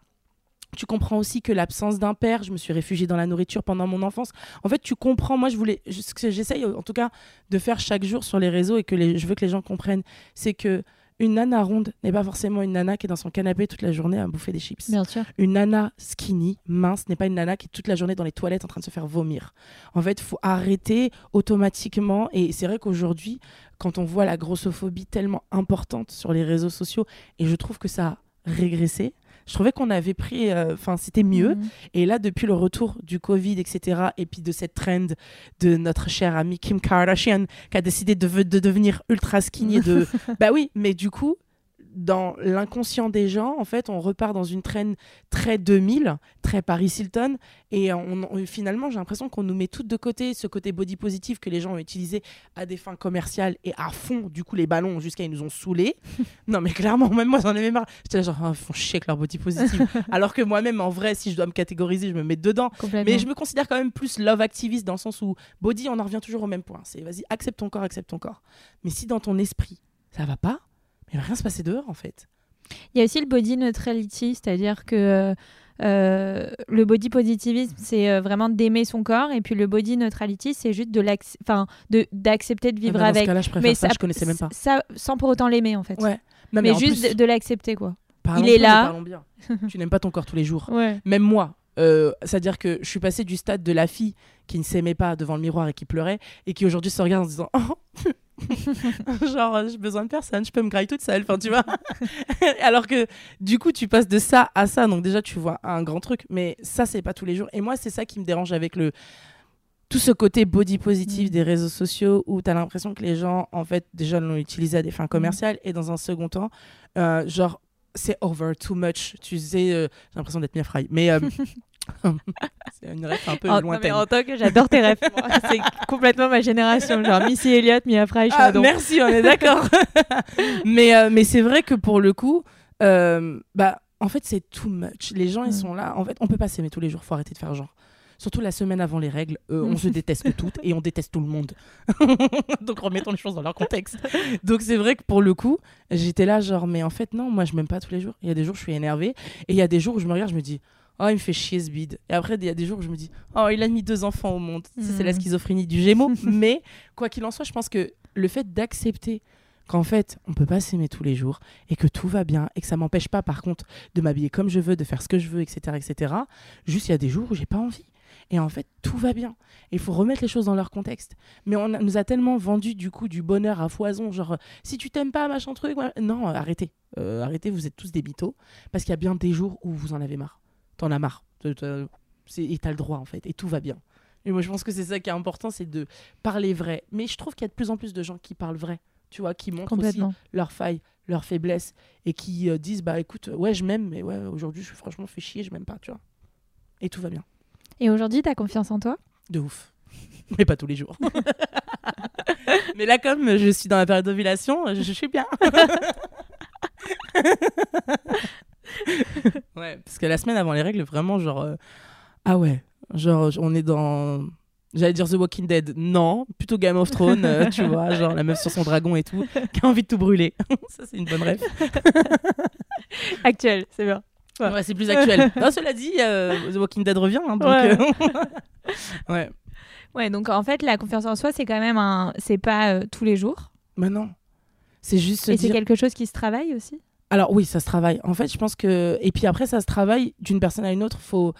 tu comprends aussi que l'absence d'un père, je me suis réfugiée dans la nourriture pendant mon enfance. En fait, tu comprends. Moi, je voulais, ce que j'essaye en tout cas de faire chaque jour sur les réseaux et que les- je veux que les gens comprennent, c'est que une nana ronde n'est pas forcément une nana qui est dans son canapé toute la journée à bouffer des chips. Bien sûr. Une nana skinny, mince, n'est pas une nana qui est toute la journée dans les toilettes en train de se faire vomir. En fait, il faut arrêter automatiquement. Et c'est vrai qu'aujourd'hui, quand on voit la grossophobie tellement importante sur les réseaux sociaux, et je trouve que ça a régressé, je trouvais qu'on avait pris, euh, enfin, c'était mieux. Mm. Et là, depuis le retour du Covid, etc., et puis de cette trend de notre chère amie Kim Kardashian, qui a décidé de, de devenir ultra skinny, de... bah oui, mais du coup, dans l'inconscient des gens, en fait, on repart dans une traîne très 2000, très Paris Hilton, et on, on- finalement, j'ai l'impression qu'on nous met toutes de côté ce côté body positif que les gens ont utilisé à des fins commerciales et à fond, du coup, les ballons jusqu'à ils nous ont saoulés. non, mais clairement, même moi, j'en avais marre. J'étais genre, Ah, ils font chier avec leur body positif. Alors que moi-même, en vrai, si je dois me catégoriser, je me mets dedans. Mais je me considère quand même plus love activiste dans le sens où body, on en revient toujours au même point. C'est vas-y, accepte ton corps, accepte ton corps. Mais si dans ton esprit, ça va pas, mais il va rien se passer dehors en fait. Il y a aussi le body neutrality, c'est-à-dire que euh, euh, le body positivisme, c'est euh, vraiment d'aimer son corps, et puis le body neutrality, c'est juste de enfin, de d'accepter de vivre Ah bah, dans avec. ce cas-là, je mais ça, je connaissais même pas. Ça, sans pour autant l'aimer, en fait. Ouais. mais en juste plus, de, de l'accepter, quoi. il est là. mais parlons bien. tu n'aimes pas ton corps tous les jours. Ouais. Même moi, Euh, C'est-à-dire que je suis passée du stade de la fille qui ne s'aimait pas devant le miroir et qui pleurait et qui aujourd'hui se regarde en se disant oh genre j'ai besoin de personne je peux me grailler toute seule enfin tu vois. Alors que du coup tu passes de ça à ça. Donc déjà tu vois un grand truc. Mais ça c'est pas tous les jours. Et moi c'est ça qui me dérange avec le tout ce côté body positif Mm. des réseaux sociaux où tu as l'impression que les gens en fait déjà l'ont utilisé à des Mm. fins commerciales. Et dans un second temps euh, genre c'est over too much tu sais euh, j'ai l'impression d'être Mia Fry mais euh, c'est une ref un peu Oh, non, mais lointaine en tant que j'adore tes moi. C'est complètement ma génération. Genre Missy Elliott, Mia Fry, Ah, Shadow. merci, on est d'accord. mais euh, mais c'est vrai que pour le coup, bah, en fait, c'est too much. Les gens, ils sont là. En fait, on peut pas s'aimer tous les jours. Faut arrêter de faire genre. Surtout la semaine avant les règles, euh, on se déteste toutes et on déteste tout le monde. Donc remettons les choses dans leur contexte. Donc c'est vrai que pour le coup, j'étais là genre, mais en fait non, moi je m'aime pas tous les jours. Il y a des jours où je suis énervée et il y a des jours où je me regarde, je me dis, oh il me fait chier ce bide. Et après il y a des jours où je me dis, oh il a mis deux enfants au monde. C'est la Mhm. schizophrénie du Gémeaux. mais quoi qu'il en soit, je pense que le fait d'accepter qu'en fait on peut pas s'aimer tous les jours et que tout va bien et que ça m'empêche pas par contre de m'habiller comme je veux, de faire ce que je veux, etc., etc. Juste il y a des jours où j'ai pas envie. Et en fait, tout va bien. Il faut remettre les choses dans leur contexte. Mais on a- nous a tellement vendu du coup du bonheur à foison, genre euh, si tu t'aimes pas, machin truc. ouais. Non, euh, arrêtez. Euh, arrêtez, vous êtes tous des mythos. Parce qu'il y a bien des jours où vous en avez marre. T'en as marre. Et t'as le droit en fait. Et tout va bien. Et moi je pense que c'est ça qui est important, c'est de parler vrai. Mais je trouve qu'il y a de plus en plus de gens qui parlent vrai. Tu vois, qui montrent aussi leurs failles, leurs faiblesses. Et qui euh, disent, bah écoute, ouais, je m'aime, mais ouais, aujourd'hui je suis franchement fait chier, je m'aime pas, tu vois. Et tout va bien. Et aujourd'hui, t'as confiance en toi? De ouf. Mais pas tous les jours. Mais là, comme je suis dans la période d'ovulation, je, je suis bien. ouais, parce que la semaine avant les règles, vraiment, genre. euh, ah ouais, genre, on est dans. J'allais dire The Walking Dead. Non, plutôt Game of Thrones, euh, tu vois, genre la meuf sur son dragon et tout, qui a envie de tout brûler. Ça, c'est une bonne rêve. Actuel, c'est bien. Ouais. Ouais, c'est plus actuel. Non, cela dit, euh, The Walking Dead revient, hein, donc. Ouais. euh, ouais. Ouais, donc en fait, la confiance en soi, c'est quand même un. C'est pas euh, tous les jours. Mais non. C'est juste Et c'est quelque chose qui se travaille aussi? Alors oui, ça se travaille. En fait, je pense que et puis après ça se travaille d'une personne à une autre. Faut,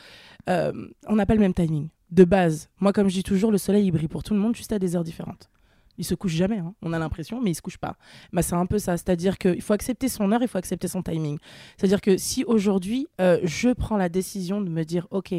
euh, on n'a pas le même timing de base. Moi, comme je dis toujours, le soleil il brille pour tout le monde, juste à des heures différentes. Il se couche jamais. hein. On a l'impression, mais il se couche pas. Bah, c'est un peu ça. C'est-à-dire qu'il faut accepter son heure, il faut accepter son timing. C'est-à-dire que si aujourd'hui euh, je prends la décision de me dire, ok,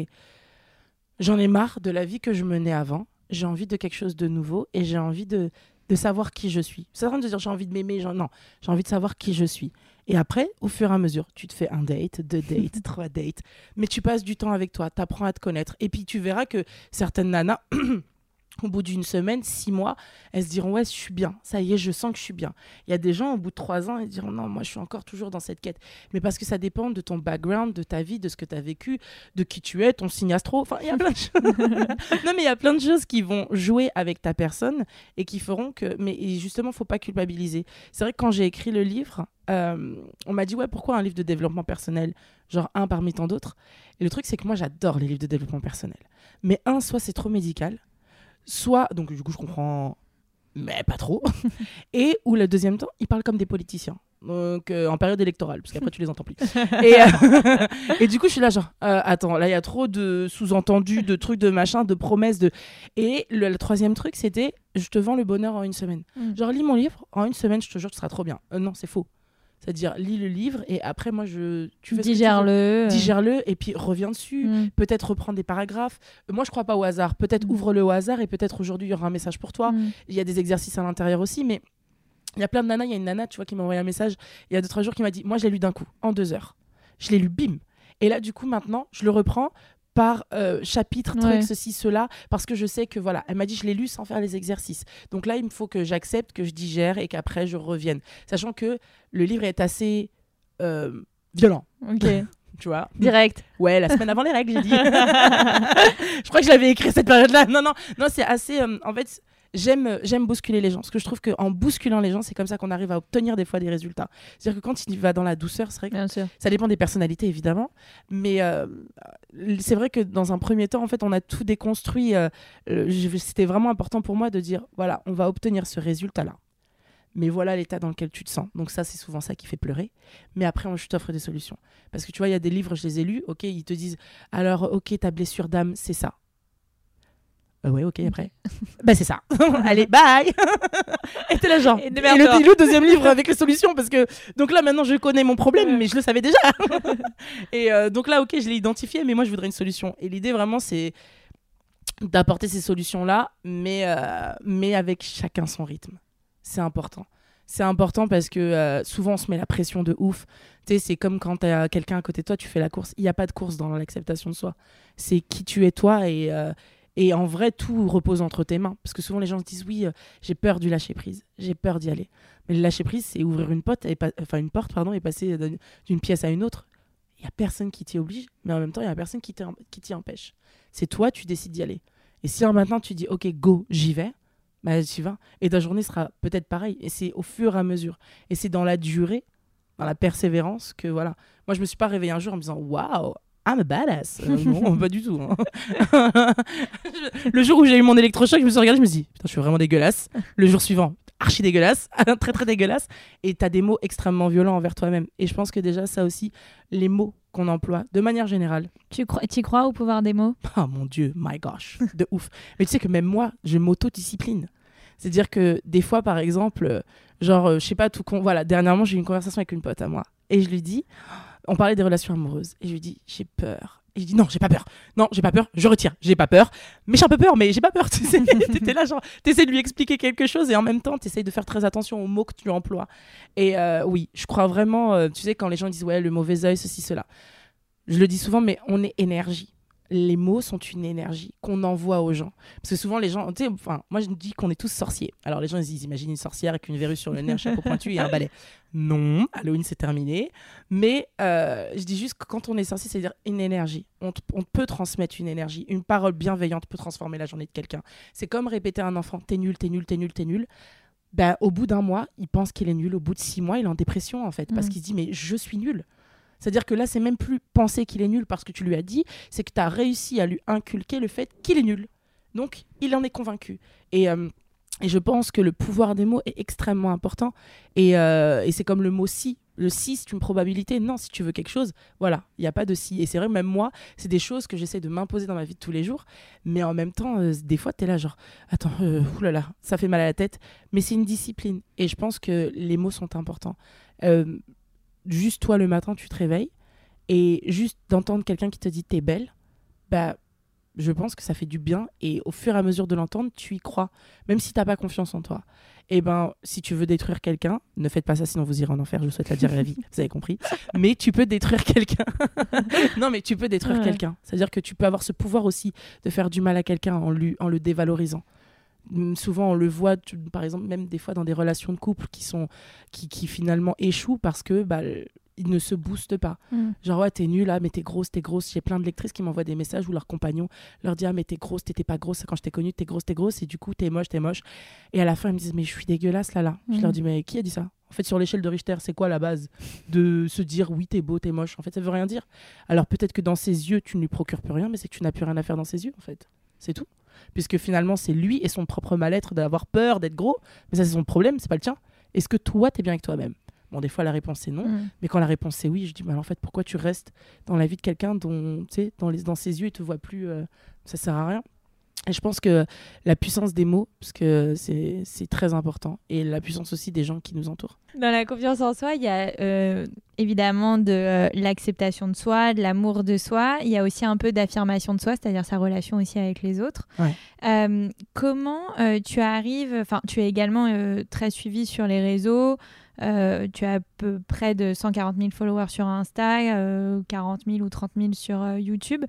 j'en ai marre de la vie que je menais avant. J'ai envie de quelque chose de nouveau et j'ai envie de, de savoir qui je suis. C'est rien de dire j'ai envie de m'aimer. Non, j'ai envie de savoir qui je suis. Et après, au fur et à mesure, tu te fais un date, deux dates, trois dates, mais tu passes du temps avec toi, tu apprends à te connaître. Et puis tu verras que certaines nanas, au bout d'une semaine, six mois, elles se diront Ouais, je suis bien, ça y est, je sens que je suis bien. Il y a des gens, au bout de trois ans, ils diront Non, moi, je suis encore toujours dans cette quête. Mais parce que ça dépend de ton background, de ta vie, de ce que tu as vécu, de qui tu es, ton signe astro. Enfin, il y a plein de choses. non, mais il y a plein de choses qui vont jouer avec ta personne et qui feront que. Mais justement, faut pas culpabiliser. C'est vrai que quand j'ai écrit le livre, euh, on m'a dit ouais pourquoi un livre de développement personnel? Genre un parmi tant d'autres et le truc c'est que moi j'adore les livres de développement personnel mais un soit c'est trop médical soit donc du coup je comprends mais pas trop et ou le deuxième temps ils parlent comme des politiciens donc euh, en période électorale parce qu'après tu les entends plus et, euh, et du coup je suis là genre euh, attends là il y a trop de sous-entendus de trucs de machin de promesses de et le, le troisième truc c'était je te vends le bonheur en une semaine Mm. Genre, lis mon livre, en une semaine, je te jure, tu seras trop bien. Non, c'est faux. C'est-à-dire, lis le livre et après, moi, je. Tu fais. Digère-le. Digère-le et puis reviens dessus. Mm. Peut-être reprends des paragraphes. Moi, je crois pas au hasard. Peut-être Mm. ouvre-le au hasard et peut-être aujourd'hui, il y aura un message pour toi. Mm. Il y a des exercices à l'intérieur aussi, mais il y a plein de nanas. Il y a une nana, tu vois, qui m'a envoyé un message il y a deux, trois jours qui m'a dit Moi, je l'ai lu d'un coup, en deux heures. Je l'ai lu, bim. Et là, du coup, maintenant, je le reprends par euh, chapitre, truc, Ouais. ceci, cela, parce que je sais que voilà, elle m'a dit je l'ai lu sans faire les exercices. Donc là, il me faut que j'accepte, que je digère et qu'après je revienne. Sachant que le livre est assez euh, violent, Ok. tu vois? Direct. Ouais, la semaine avant les règles, j'ai dit. je crois que je l'avais écrit cette période-là. Non, non, non, c'est assez. euh, en fait, j'aime, j'aime bousculer les gens. Parce que je trouve qu'en bousculant les gens, c'est comme ça qu'on arrive à obtenir des fois des résultats. C'est-à-dire que quand il va dans la douceur, c'est vrai que Bien sûr. ça dépend des personnalités, évidemment. Mais euh, c'est vrai que dans un premier temps, en fait, on a tout déconstruit. euh, C'était vraiment important pour moi de dire voilà, on va obtenir ce résultat-là. mais voilà l'état dans lequel tu te sens. Donc ça, c'est souvent ça qui fait pleurer. Mais après, je t'offre des solutions. Parce que tu vois, il y a des livres, je les ai lus, ok, ils te disent, alors, ok, ta blessure d'âme, c'est ça. Euh, ouais, ok, après. bah, c'est ça. Allez, bye Et t'es là, genre. Et Et, démerde-toi. le, le deuxième livre avec les solutions, parce que. Donc là, maintenant, je connais mon problème, mais je le savais déjà. et euh, donc là, ok, je l'ai identifié, mais moi, je voudrais une solution. Et l'idée, vraiment, c'est d'apporter ces solutions-là, mais, euh, mais avec chacun son rythme. C'est important. C'est important parce que euh, souvent on se met la pression de ouf. Tu sais, c'est comme quand tu as quelqu'un à côté de toi, tu fais la course. Il n'y a pas de course dans l'acceptation de soi. C'est qui tu es toi et, euh, et en vrai, tout repose entre tes mains. Parce que souvent les gens se disent oui, euh, j'ai peur du lâcher prise, j'ai peur d'y aller. Mais le lâcher prise, c'est ouvrir une, et une porte pardon, et passer d'un- d'une pièce à une autre. Il n'y a personne qui t'y oblige, mais en même temps, il n'y a personne qui t'y qui t'y empêche. C'est toi, tu décides d'y aller. Et si un matin tu dis ok, go, j'y vais, bah tu vas. Et ta journée sera peut-être pareille. Et c'est au fur et à mesure. Et c'est dans la durée, dans la persévérance que voilà. Moi, je me suis pas réveillée un jour en me disant waouh, I'm a badass. Euh, non, pas du tout. hein. le jour où j'ai eu mon électrochoc, je me suis regardée, je me suis dit putain, je suis vraiment dégueulasse. Le jour suivant, archi dégueulasse, très très dégueulasse. Et tu as des mots extrêmement violents envers toi-même. Et je pense que déjà, ça aussi, les mots qu'on emploie de manière générale, Tu crois, y crois au pouvoir des mots? Ah mon dieu, my gosh, de ouf. Mais tu sais que même moi, je m'autodiscipline. C'est-à-dire que des fois, par exemple, euh, genre, euh, je sais pas, tout con. Voilà, dernièrement, j'ai eu une conversation avec une pote à moi. Et je lui dis, on parlait des relations amoureuses. Et je lui dis, j'ai peur. Et je dis, non, j'ai pas peur. Non, j'ai pas peur. Je retire. J'ai pas peur. Mais j'ai un peu peur, mais j'ai pas peur. Tu sais, t'étais là, genre, t'essaies de lui expliquer quelque chose et en même temps, t'essayes de faire très attention aux mots que tu emploies. Et euh, oui, je crois vraiment, euh, tu sais, quand les gens disent, ouais, le mauvais œil, ceci, cela. Je le dis souvent, mais on est énergie. Les mots sont une énergie qu'on envoie aux gens. Parce que souvent, les gens, tu sais, enfin, moi, je dis qu'on est tous sorciers. Alors, les gens, ils imaginent une sorcière avec une verrue sur le nez, un chapeau pointu et un balai. Non, Halloween, c'est terminé. Mais euh, je dis juste que quand on est sorcier, c'est-à-dire une énergie. On, peut transmettre une énergie. Une parole bienveillante peut transformer la journée de quelqu'un. C'est comme répéter à un enfant T'es nul, t'es nul, t'es nul, t'es nul. Ben, au bout d'un mois, il pense qu'il est nul. Au bout de six mois, il est en dépression, en fait. Parce Mhm. qu'il se dit Mais je suis nul. C'est-à-dire que là, c'est même plus penser qu'il est nul parce que tu lui as dit, c'est que tu as réussi à lui inculquer le fait qu'il est nul. Donc, il en est convaincu. Et, euh, je pense que le pouvoir des mots est extrêmement important. Et, euh, et c'est comme le mot si. Le si, c'est une probabilité. Non, si tu veux quelque chose, voilà, il n'y a pas de si. Et c'est vrai, même moi, c'est des choses que j'essaie de m'imposer dans ma vie tous les jours. Mais en même temps, euh, des fois, tu es là, genre, attends, oulala, ça fait mal à la tête. Mais c'est une discipline. Et je pense que les mots sont importants. Juste toi, le matin, tu te réveilles. Et juste d'entendre quelqu'un qui te dit t'es belle, bah, je pense que ça fait du bien. Et au fur et à mesure de l'entendre, tu y crois. Même si t'as pas confiance en toi. Et ben, si tu veux détruire quelqu'un, ne faites pas ça, sinon vous irez en enfer. Je vous souhaite la diarrhée à vie. Vous avez compris. Mais tu peux détruire quelqu'un. non, mais tu peux détruire Ouais. quelqu'un. C'est-à-dire que tu peux avoir ce pouvoir aussi de faire du mal à quelqu'un en, lui, en le dévalorisant. Souvent, on le voit, tu- par exemple, même des fois dans des relations de couple qui sont qui, qui finalement échouent parce que bah, ils ne se boostent pas. Mm. Genre, ouais, t'es nulle, ah, mais t'es grosse, t'es grosse. J'ai plein de lectrices qui m'envoient des messages où leur compagnon leur dit, ah, mais t'es grosse, t'étais pas grosse quand je t'ai connue, t'es grosse, t'es grosse, et du coup, t'es moche, t'es moche. Et à la fin, ils me disent, mais je suis dégueulasse là, là. Je leur dis, mais qui a dit ça? En fait, sur l'échelle de Richter, c'est quoi la base? De se dire, oui, t'es beau, t'es moche En fait, ça veut rien dire. Alors, peut-être que dans ses yeux, tu ne lui procures plus rien, mais c'est que tu n'as plus rien à faire dans ses yeux, en fait. C'est tout. Puisque finalement, c'est lui et son propre mal-être d'avoir peur d'être gros. Mais ça, c'est son problème, c'est pas le tien. Est-ce que toi, t'es bien avec toi-même? Bon, des fois, la réponse, c'est non. Mm. Mais quand la réponse c'est oui, je dis, mais en fait, pourquoi tu restes dans la vie de quelqu'un dont, tu sais, dans, les, dans ses yeux, il te voit plus, euh, ça sert à rien. Et je pense que la puissance des mots, parce que c'est très important, et la puissance aussi des gens qui nous entourent. Dans la confiance en soi, il y a euh, évidemment de euh, l'acceptation de soi, de l'amour de soi. Il y a aussi un peu d'affirmation de soi, c'est-à-dire sa relation aussi avec les autres. Ouais. Euh, comment tu arrives, enfin, tu es également très suivi sur les réseaux. Euh, tu as à peu près de 140 000 followers sur Insta, euh, 40 000 ou 30 000 sur euh, YouTube.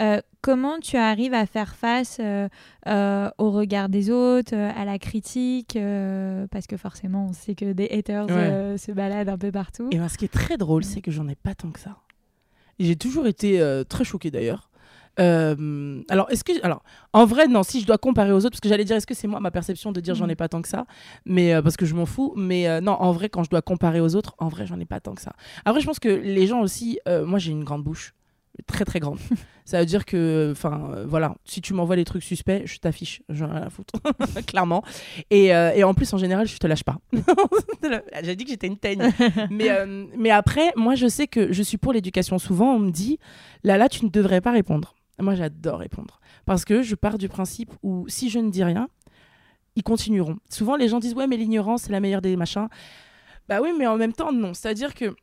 Euh, comment tu arrives à faire face euh, euh, au regard des autres, euh, à la critique euh, Parce que forcément, on sait que des haters Ouais. euh, se baladent un peu partout. Et ben, ce qui est très drôle, c'est que j'en ai pas tant que ça. J'ai toujours été euh, très choquée d'ailleurs. Euh, alors, est-ce que. Alors, en vrai, non, si je dois comparer aux autres, parce que j'allais dire, est-ce que c'est moi ma perception de dire j'en ai pas tant que ça? Mais euh, parce que je m'en fous. Mais euh, non, en vrai, quand je dois comparer aux autres, en vrai, j'en ai pas tant que ça. Après, je pense que les gens aussi. moi, j'ai une grande bouche. très très grande. ça veut dire que, enfin, voilà, si tu m'envoies des trucs suspects, je t'affiche, j'en ai rien à foutre, clairement. Et, et, en plus, en général, je te lâche pas. J'ai dit que j'étais une teigne. mais, mais après, moi, je sais que je suis pour l'éducation. Souvent, on me dit, là, là, tu ne devrais pas répondre. Moi, j'adore répondre. Parce que je pars du principe où si je ne dis rien, ils continueront. Souvent, les gens disent, ouais, mais l'ignorance, c'est la meilleure des machins. Bah oui, mais en même temps, non. C'est-à-dire que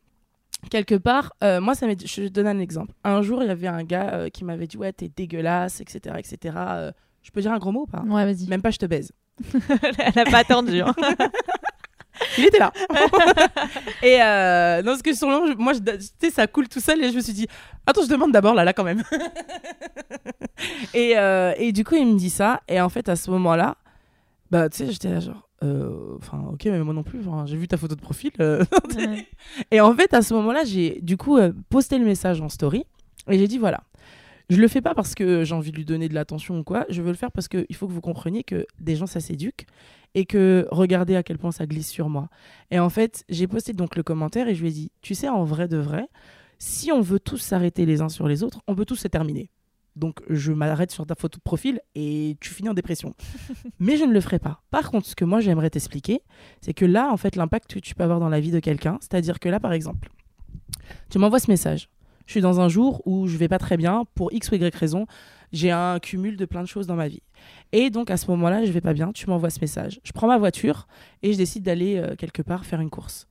quelque part, euh, moi, ça je donne un exemple. Un jour, il y avait un gars euh, qui m'avait dit Ouais, t'es dégueulasse, etc. etc. Euh, je peux dire un gros mot ou pas Ouais, vas-y. Même pas, je te baise. Elle a pas attendu. Hein. il était là. et non, ce que sur le moi, tu sais, ça coule tout seul et je me suis dit Attends, je demande d'abord là, là, quand même. et, et du coup, il me dit ça. Et en fait, à ce moment-là, bah, tu sais, j'étais là, genre euh, enfin, ok, mais moi non plus. J'ai vu ta photo de profil. Euh, et en fait, à ce moment-là, j'ai du coup euh, posté le message en story et j'ai dit voilà, je le fais pas parce que j'ai envie de lui donner de l'attention ou quoi. Je veux le faire parce qu'il faut que vous compreniez que des gens ça s'éduque et que regardez à quel point ça glisse sur moi. Et en fait, j'ai posté donc le commentaire et je lui ai dit tu sais, en vrai de vrai, si on veut tous s'arrêter les uns sur les autres, on peut tous se terminer. Donc je m'arrête sur ta photo de profil et tu finis en dépression. Mais je ne le ferai pas. Par contre, ce que moi j'aimerais t'expliquer, c'est que là, en fait, l'impact que tu peux avoir dans la vie de quelqu'un, c'est-à-dire que là, par exemple, tu m'envoies ce message. Je suis dans un jour où je vais pas très bien pour X ou Y raison. J'ai un cumul de plein de choses dans ma vie. Et donc à ce moment-là, je vais pas bien. Tu m'envoies ce message. Je prends ma voiture et je décide d'aller euh, quelque part faire une course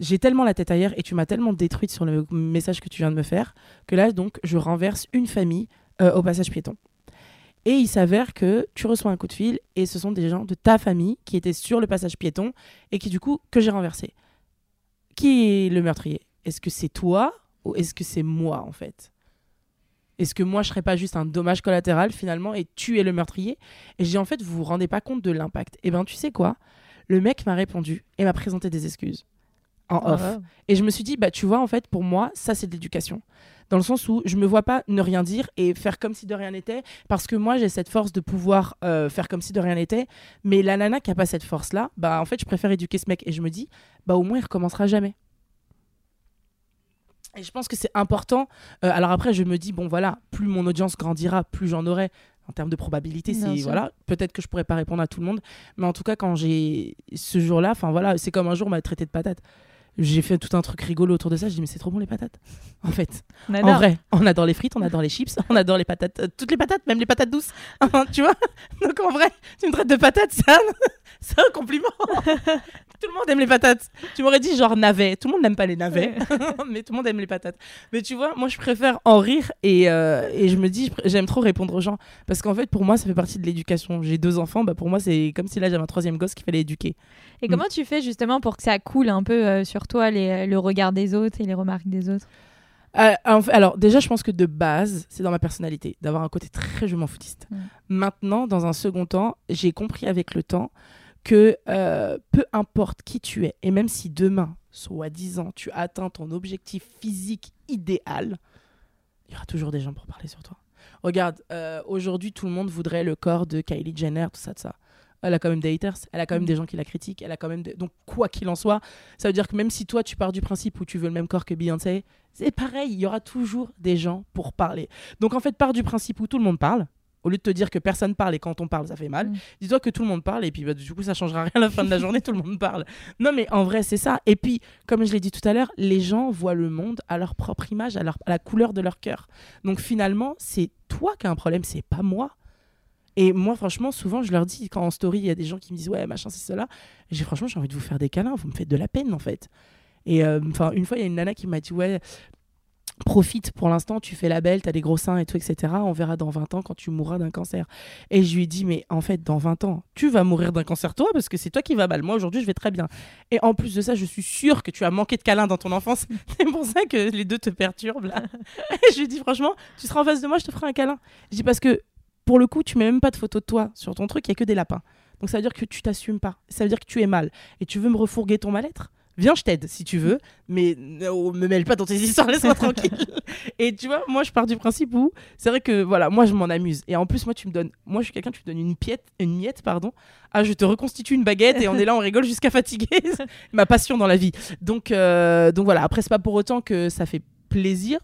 j'ai tellement la tête ailleurs et tu m'as tellement détruite sur le message que tu viens de me faire que là, donc, je renverse une famille euh, au passage piéton. Et il s'avère que tu reçois un coup de fil et ce sont des gens de ta famille qui étaient sur le passage piéton et qui, du coup, que j'ai renversé. Qui est le meurtrier? Est-ce que c'est toi ou est-ce que c'est moi, en fait? Est-ce que moi, je serais pas juste un dommage collatéral finalement et tu es le meurtrier? Et j'ai en fait, vous vous rendez pas compte de l'impact. Eh ben, tu sais quoi? Le mec m'a répondu et m'a présenté des excuses en ah off. Et je me suis dit, bah tu vois, en fait, pour moi, ça c'est de l'éducation. Dans le sens où je me vois pas ne rien dire et faire comme si de rien n'était, parce que moi j'ai cette force de pouvoir euh, faire comme si de rien n'était, mais la nana qui a pas cette force-là, bah en fait je préfère éduquer ce mec et je me dis, bah au moins il recommencera jamais. Et je pense que c'est important. Euh, alors après, je me dis, bon voilà, plus mon audience grandira, plus j'en aurai en termes de probabilité, c'est voilà, peut-être que je pourrais pas répondre à tout le monde, mais en tout cas quand j'ai ce jour-là, enfin voilà, c'est comme un jour on m'a traité de patate j'ai fait tout un truc rigolo autour de ça. Je dis mais c'est trop bon les patates. En fait, en vrai, on adore les frites, on adore les chips, on adore les patates, euh, toutes les patates, même les patates douces. tu vois? Donc en vrai, tu me traites de patates, ça, c'est un compliment. Tout le monde aime les patates. Tu m'aurais dit genre navet. Tout le monde n'aime pas les navets, mais tout le monde aime les patates. Mais tu vois, moi je préfère en rire et, euh, et je me dis j'aime trop répondre aux gens parce qu'en fait pour moi ça fait partie de l'éducation. J'ai deux enfants, bah pour moi c'est comme si là j'avais un troisième gosse qu'il fallait éduquer. Et comment tu fais justement pour que ça coule un peu euh, sur toi les, le regard des autres et les remarques des autres? Euh, alors déjà, je pense que de base, c'est dans ma personnalité d'avoir un côté très je m'en foutiste. Maintenant, dans un second temps, j'ai compris avec le temps que euh, peu importe qui tu es, et même si demain, soi-disant, tu atteins ton objectif physique idéal, il y aura toujours des gens pour parler sur toi. Regarde, aujourd'hui, tout le monde voudrait le corps de Kylie Jenner, tout ça, tout ça elle a quand même des haters, elle a quand même mm. des gens qui la critiquent, elle a quand même donc quoi qu'il en soit, ça veut dire que même si toi tu pars du principe où tu veux le même corps que Beyoncé, c'est pareil, il y aura toujours des gens pour parler. Donc en fait, pars du principe où tout le monde parle. Au lieu de te dire que personne parle et quand on parle, ça fait mal, mm. dis-toi que tout le monde parle et puis bah, du coup, ça changera rien à la fin de la journée, tout le monde parle. Non, mais en vrai, c'est ça. Et puis, comme je l'ai dit tout à l'heure, les gens voient le monde à leur propre image, à, leur, à la couleur de leur cœur. Donc finalement, c'est toi qui as un problème, c'est pas moi. Et moi, franchement, souvent, je leur dis, quand en story, il y a des gens qui me disent, ouais, machin, c'est cela. J'ai franchement, j'ai envie de vous faire des câlins, vous me faites de la peine, en fait. Et euh, enfin, une fois, il y a une nana qui m'a dit, ouais, profite pour l'instant, tu fais la belle, tu as des gros seins et tout, etc. On verra dans 20 ans quand tu mourras d'un cancer. Et je lui ai dit, mais en fait, dans 20 ans, tu vas mourir d'un cancer toi parce que c'est toi qui vas mal. Moi, aujourd'hui, je vais très bien. Et en plus de ça, je suis sûre que tu as manqué de câlins dans ton enfance. c'est pour ça que les deux te perturbent là. et je lui ai dit, franchement, tu seras en face de moi, je te ferai un câlin. Je dis, parce que pour le coup, tu mets même pas de photo de toi sur ton truc, il y a que des lapins. Donc ça veut dire que tu t'assumes pas. Ça veut dire que tu es mal. Et tu veux me refourguer ton mal-être? Viens, je t'aide si tu veux, mais ne me mêle pas dans tes histoires, laisse-moi tranquille. Et tu vois, moi je pars du principe où c'est vrai que voilà, moi je m'en amuse. Et en plus, moi tu me donnes, moi je suis quelqu'un, tu me donnes une piète, une miette, pardon. Ah, je te reconstitue une baguette et on est là, on rigole jusqu'à fatiguer. Ma passion dans la vie. Donc, euh, donc voilà. Après, c'est pas pour autant que ça fait plaisir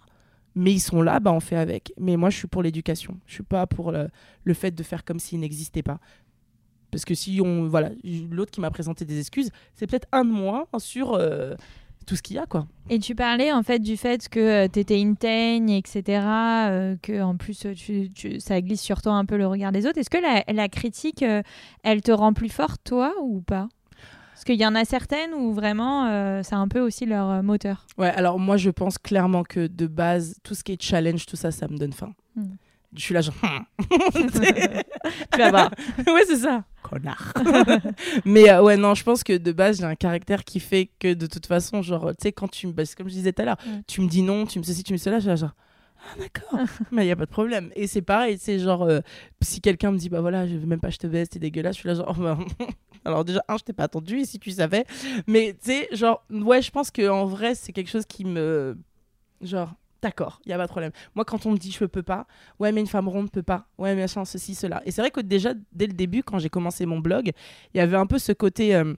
mais ils sont là, bah on fait avec. Mais moi, je suis pour l'éducation. Je suis pas pour le, le fait de faire comme s'ils n'existaient pas. Parce que si on. Voilà, l'autre qui m'a présenté des excuses, c'est peut-être un de moins sur euh, tout ce qu'il y a, quoi. Et tu parlais en fait du fait que tu étais une teigne, etc. euh, que en plus tu, tu- ça glisse sur toi un peu le regard des autres. Est-ce que la, la critique, euh, elle te rend plus forte, toi, ou pas? Parce qu'il y en a certaines où vraiment euh, c'est un peu aussi leur euh, moteur. Ouais, alors moi, je pense clairement que de base, tout ce qui est challenge, tout ça, ça me donne faim. Hmm. Je suis là, genre. tu vas voir. ouais, c'est ça. Connard. Mais euh, ouais, non, je pense que de base, j'ai un caractère qui fait que de toute façon, genre, tu sais, quand tu me. bah, c'est comme je disais tout à l'heure, Ouais. tu me dis non, tu me ceci, tu me cela, je suis là, genre. Ah, d'accord. Mais il n'y a pas de problème. Et c'est pareil, c'est genre, euh, si quelqu'un me dit, bah voilà, je veux même pas, je te baisse, t'es dégueulasse, je suis là, genre, oh, bah, alors déjà, un, je t'ai pas attendu, et si tu savais. Mais tu sais, genre, ouais, je pense qu'en vrai, c'est quelque chose qui me. Genre, d'accord, il y a pas de problème. Moi, quand on me dit, je peux pas, ouais, mais une femme ronde peut pas, ouais, mais machin, ceci, cela. Et c'est vrai que déjà, dès le début, quand j'ai commencé mon blog, il y avait un peu ce côté. euh,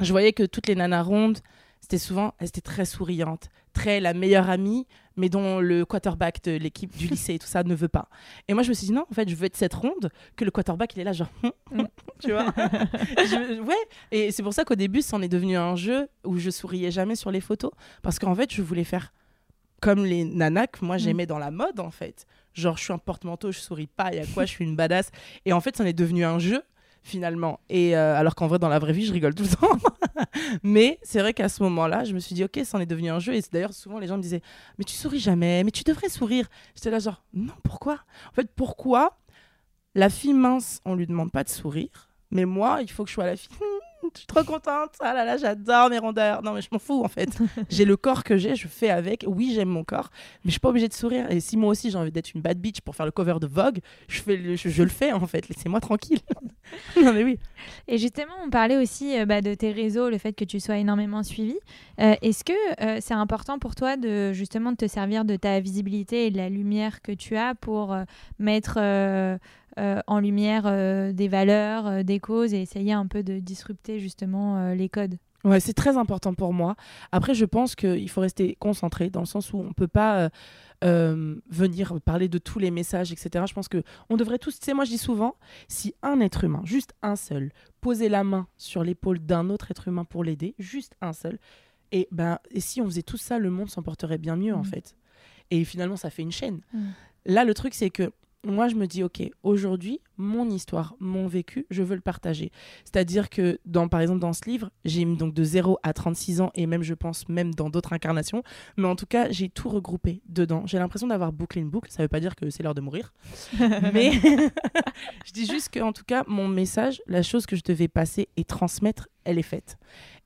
je voyais que toutes les nanas rondes, c'était souvent, elles étaient très souriantes, très la meilleure amie, mais dont le quarterback de l'équipe du lycée et tout ça ne veut pas. Et moi, je me suis dit, non, en fait, je veux être cette ronde, que le quarterback, il est là, genre, tu vois. Je- ouais, et c'est pour ça qu'au début, c'en est devenu un jeu où je souriais jamais sur les photos, parce qu'en fait, je voulais faire comme les nanas que moi j'aimais dans la mode, en fait. Genre, je suis un porte-manteau, je souris pas, il y a quoi, je suis une badass. Et en fait, c'en est devenu un jeu finalement. Et euh, alors qu'en vrai, dans la vraie vie, je rigole tout le temps. mais c'est vrai qu'à ce moment-là, je me suis dit, ok, ça en est devenu un jeu. Et d'ailleurs, souvent, les gens me disaient, mais tu souris jamais, mais tu devrais sourire. J'étais là, genre, non, pourquoi? En fait, pourquoi la fille mince, on lui demande pas de sourire, mais moi, il faut que je sois la fille. Je suis trop contente. Ah là là, j'adore mes rondeurs. Non, mais je m'en fous en fait. j'ai le corps que j'ai, je fais avec. Oui, j'aime mon corps, mais je suis pas obligée de sourire. Et si moi aussi j'ai envie d'être une bad bitch pour faire le cover de Vogue, je, fais le- je, je le fais en fait. Laissez-moi tranquille. non, mais oui. Et justement, on parlait aussi euh, bah, de tes réseaux, le fait que tu sois énormément suivi. Euh, Est-ce que euh, c'est important pour toi de justement de te servir de ta visibilité et de la lumière que tu as pour mettre euh, en lumière euh, des valeurs, euh, des causes et essayer un peu de disrupter justement les codes Ouais, c'est très important pour moi. Après, je pense qu'il faut rester concentré dans le sens où on peut pas euh, venir parler de tous les messages, etc. Je pense que on devrait tous, tu sais, moi je dis souvent, si un être humain, juste un seul, posait la main sur l'épaule d'un autre être humain pour l'aider, juste un seul, et ben, et si on faisait tout ça, le monde s'en porterait bien mieux en Mhm. fait. Et finalement, ça fait une chaîne. Mhm. Là, le truc, c'est que moi, je me dis, ok, aujourd'hui, mon histoire, mon vécu, je veux le partager. C'est-à-dire que, dans, par exemple, dans ce livre, j'ai donc de 0 à 36 ans, et même, je pense, même dans d'autres incarnations. Mais en tout cas, j'ai tout regroupé dedans. J'ai l'impression d'avoir bouclé une boucle. Ça veut pas dire que c'est l'heure de mourir. Mais je dis juste que, en tout cas, mon message, la chose que je devais passer et transmettre, elle est faite.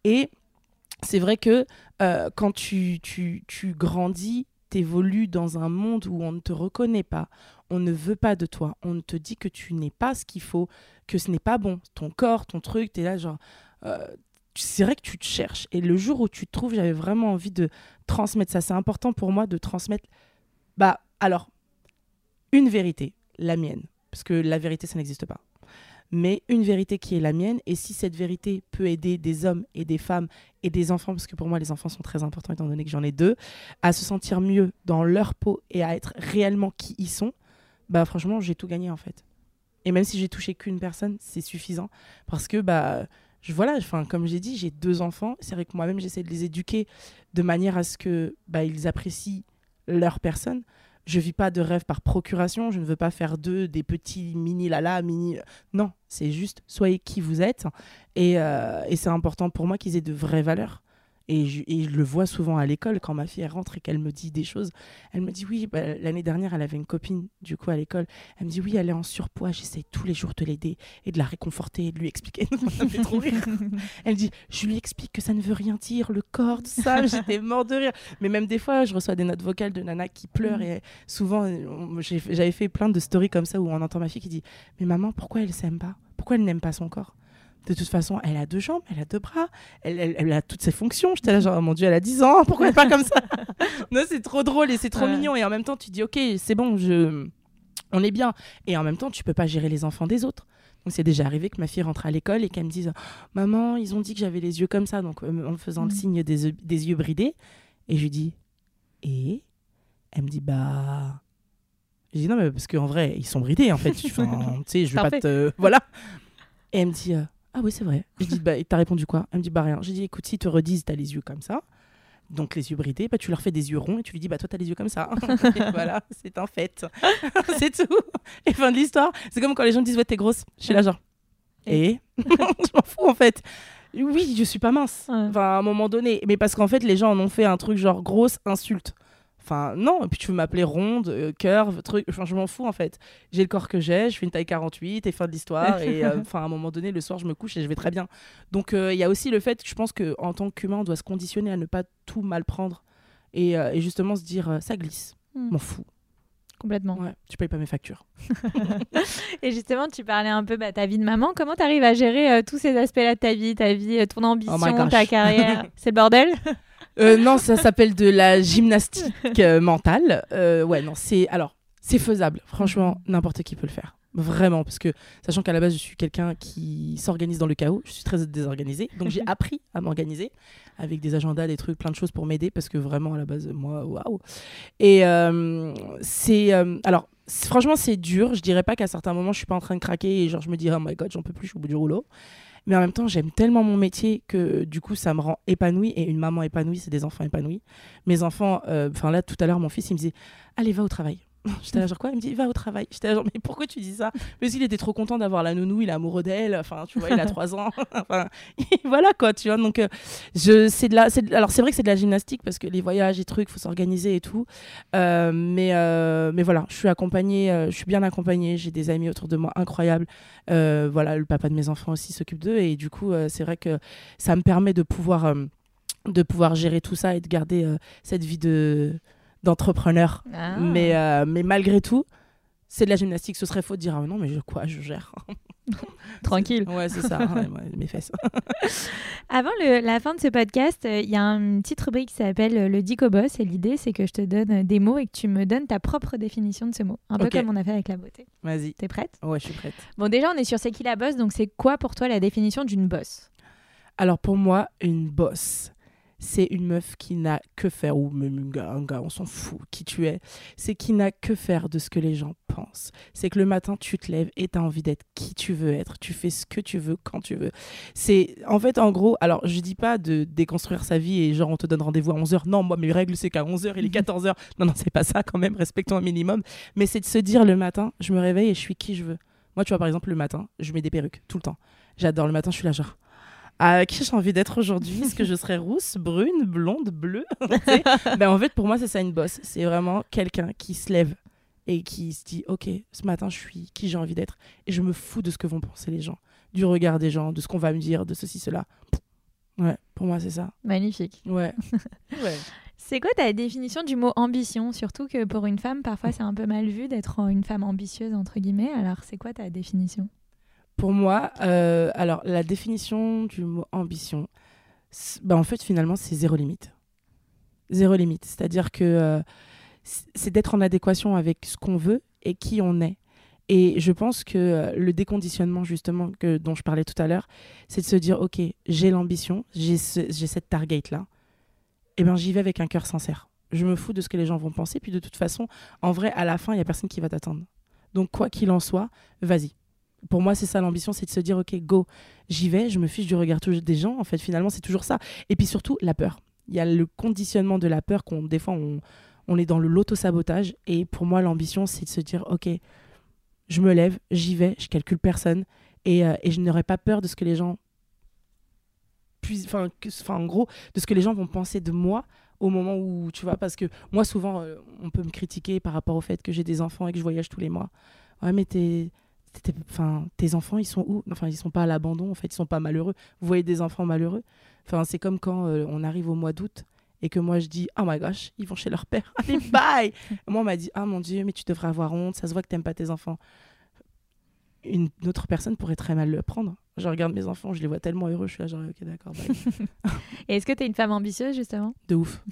Et c'est vrai que euh, quand tu, tu, tu grandis, t'évolues dans un monde où on ne te reconnaît pas, on ne veut pas de toi, on te dit que tu n'es pas ce qu'il faut, que ce n'est pas bon, ton corps, ton truc, t'es là genre... euh, c'est vrai que tu te cherches. Et le jour où tu te trouves, j'avais vraiment envie de transmettre ça. C'est important pour moi de transmettre... Bah, alors, une vérité, la mienne. Parce que la vérité, ça n'existe pas. Mais une vérité qui est la mienne. Et si cette vérité peut aider des hommes et des femmes et des enfants, parce que pour moi, les enfants sont très importants étant donné que j'en ai deux, à se sentir mieux dans leur peau et à être réellement qui ils sont, bah franchement, j'ai tout gagné en fait. Et même si j'ai touché qu'une personne, c'est suffisant. Parce que, bah, je, voilà, enfin, comme j'ai dit, j'ai deux enfants. C'est vrai que moi-même, j'essaie de les éduquer de manière à ce que bah, ils apprécient leur personne. Je vis pas de rêve par procuration. Je ne veux pas faire d'eux des petits mini lala, mini. Non, c'est juste soyez qui vous êtes. Et, euh, et c'est important pour moi qu'ils aient de vraies valeurs. Et je, et je le vois souvent à l'école quand ma fille elle rentre et qu'elle me dit des choses. Elle me dit oui, bah, l'année dernière elle avait une copine du coup à l'école. Elle me dit oui, elle est en surpoids. J'essaie tous les jours de l'aider et de la réconforter et de lui expliquer. ça me fait trop rire. Elle me dit je lui explique que ça ne veut rien dire, le corps, ça. J'étais mort de rire. Mais même des fois, je reçois des notes vocales de nana qui pleurent Mm. et souvent j'avais fait plein de stories comme ça où on entend ma fille qui dit mais maman pourquoi elle s'aime pas? Pourquoi elle n'aime pas son corps? De toute façon, elle a deux jambes, elle a deux bras, elle, elle- elle a toutes ses fonctions. J'étais là, genre, oh mon Dieu, elle a 10 ans, pourquoi elle parle comme ça? Non, c'est trop drôle et c'est trop Ouais. mignon. Et en même temps, tu dis, ok, c'est bon, je... on est bien. Et en même temps, tu peux pas gérer les enfants des autres. Donc, c'est déjà arrivé que ma fille rentre à l'école et qu'elle me dise, maman, ils ont dit que j'avais les yeux comme ça, donc euh, en me faisant le Mm. signe des, yeux- des yeux bridés. Et je lui dis, et? Elle me dit Bah. Je dis Non, mais parce qu'en vrai, ils sont bridés, en fait. Enfin, tu sais, je vais pas te. Voilà. Et elle me dit euh, Ah oui, c'est vrai. Je dis Bah, et t'as répondu quoi? Elle me dit Bah, rien. J'ai dit Écoute, s'ils te redisent, t'as les yeux comme ça. Donc, les yeux bridés, bah, tu leur fais des yeux ronds et tu lui dis Bah, toi, t'as les yeux comme ça. Et voilà, c'est un fait. c'est tout. Et fin de l'histoire. C'est comme quand les gens disent Ouais, t'es grosse. Je suis là, genre. Et Je m'en fous, en fait. Oui, je suis pas mince. Ouais. Enfin, à un moment donné. Mais parce qu'en fait, les gens en ont fait un truc genre grosse insulte. Enfin, non. Et puis tu veux m'appeler ronde, euh, curve, truc. Enfin, je m'en fous, en fait. J'ai le corps que j'ai, je fais une taille 48 et fin de l'histoire. et euh, enfin, à un moment donné, le soir, je me couche et je vais très bien. Donc, euh, il y a aussi le fait que je pense qu'en tant qu'humain, on doit se conditionner à ne pas tout mal prendre. Et, euh, et justement se dire, ça glisse. Hmm. M'en fous. Complètement. Ouais, tu payes pas mes factures. Et justement, tu parlais un peu de ta vie de maman. Comment tu arrives à gérer tous ces aspects-là de ta vie, ta vie, ton ambition, Oh gosh. ta carrière? C'est le bordel? Euh, non, ça s'appelle de la gymnastique euh, mentale. Euh, ouais, non, c'est alors c'est faisable. Franchement, n'importe qui peut le faire. Vraiment, parce que sachant qu'à la base, je suis quelqu'un qui s'organise dans le chaos, je suis très désorganisée. Donc, j'ai appris à m'organiser avec des agendas, des trucs, plein de choses pour m'aider, parce que vraiment, à la base, moi, waouh. Et c'est. alors, franchement, c'est dur. Je dirais pas qu'à certains moments, je suis pas en train de craquer et genre, je me dis, oh my god, j'en peux plus, je suis au bout du rouleau. Mais en même temps, j'aime tellement mon métier que du coup, ça me rend épanouie. Et une maman épanouie, c'est des enfants épanouis. Mes enfants, euh, enfin là, tout à l'heure, mon fils, il me disait Allez, va au travail. J'étais là, genre quoi? Il me dit Va au travail. J'étais là, genre, mais pourquoi tu dis ça? Parce qu'il était trop content d'avoir la nounou, il est amoureux d'elle. Enfin, tu vois, il a 3 ans. enfin, voilà quoi, tu vois. Donc, euh, je, c'est de la, de- alors, c'est vrai que c'est de la gymnastique parce que les voyages et trucs, faut s'organiser et tout. Euh, mais, euh, mais voilà, je suis accompagnée, je suis bien accompagnée. J'ai des amis autour de moi incroyables. Voilà, le papa de mes enfants aussi s'occupe d'eux. Et du coup, c'est vrai que ça me permet de pouvoir, de pouvoir gérer tout ça et de garder cette vie de, d'entrepreneur. Ah. Mais, euh, mais malgré tout, c'est de la gymnastique. Ce serait faux de dire ah, non, mais je, quoi, je gère. Tranquille. Ouais, c'est ça, ouais, ouais, mes fesses. Avant le- la fin de ce podcast, euh, il y a une petite rubrique qui s'appelle euh, le Dico Boss. Et l'idée, c'est que je te donne des mots et que tu me donnes ta propre définition de ce mot. Un peu comme on a fait avec la beauté. Vas-y. T'es prête? Ouais, je suis prête. Bon, déjà, on est sur C'est qui la boss. Donc, c'est quoi pour toi la définition d'une boss Alors pour moi, une boss, c'est une meuf qui n'a que faire, ou même un gars, un gars, on s'en fout, qui tu es, c'est qui n'a que faire de ce que les gens pensent. C'est que le matin, tu te lèves et tu as envie d'être qui tu veux être, tu fais ce que tu veux quand tu veux. C'est en fait, en gros, alors je dis pas de déconstruire sa vie et genre on te donne rendez-vous à 11h. Non, moi, mes règles, c'est qu'à 11h, il est 14h. Non, non, c'est pas ça quand même, respectons un minimum. Mais c'est de se dire le matin, je me réveille et je suis qui je veux. Moi, tu vois, par exemple, le matin, je mets des perruques tout le temps. J'adore le matin, je suis là genre. Ah, qui j'ai envie d'être aujourd'hui? Est-ce que je serais rousse, brune, blonde, bleue? Ben, En fait, pour moi, c'est ça une bosse. C'est vraiment quelqu'un qui se lève et qui se dit Ok, ce matin, je suis qui j'ai envie d'être. Et je me fous de ce que vont penser les gens, du regard des gens, de ce qu'on va me dire, de ceci, cela. Ouais, pour moi, c'est ça. Magnifique. Ouais. ouais. C'est quoi ta définition du mot ambition? Surtout que pour une femme, parfois, c'est un peu mal vu d'être une femme ambitieuse, entre guillemets. Alors, c'est quoi ta définition? Pour moi, euh, alors la définition du mot ambition, bah, en fait finalement c'est zéro limite. Zéro limite. C'est-à-dire que euh, c'est d'être en adéquation avec ce qu'on veut et qui on est. Et je pense que euh, le déconditionnement justement que, dont je parlais tout à l'heure, c'est de se dire, ok, j'ai l'ambition, j'ai ce- cette target-là, et ben j'y vais avec un cœur sincère. Je me fous de ce que les gens vont penser, puis de toute façon, en vrai, à la fin, il n'y a personne qui va t'attendre. Donc quoi qu'il en soit, vas-y pour moi, c'est ça l'ambition, c'est de se dire, ok, go, j'y vais, je me fiche du regard des gens. En fait, finalement, c'est toujours ça. Et puis surtout, la peur. Il y a le conditionnement de la peur qu'on, des fois, on, on est dans le l'auto-sabotage. Et pour moi, l'ambition, c'est de se dire, ok, je me lève, j'y vais, je calcule personne. Et, euh, et je n'aurai pas peur de ce que les gens enfin, en gros, de ce que les gens vont penser de moi au moment où, tu vois, parce que moi, souvent, euh, on peut me critiquer par rapport au fait que j'ai des enfants et que je voyage tous les mois. Ouais, mais t'es- enfin, tes enfants, ils sont où? Enfin, ils sont pas à l'abandon, en fait, ils sont pas malheureux. Vous voyez des enfants malheureux? Enfin, c'est comme quand euh, on arrive au mois d'août et que moi je dis oh my gosh, ils vont chez leur père. Allez, bye Moi, on m'a dit ah mon dieu, mais tu devrais avoir honte, ça se voit que t'aimes pas tes enfants. Une autre personne pourrait très mal le prendre. Je regarde mes enfants, je les vois tellement heureux, je suis là genre ok d'accord. Et est-ce que tu es une femme ambitieuse, justement? De ouf.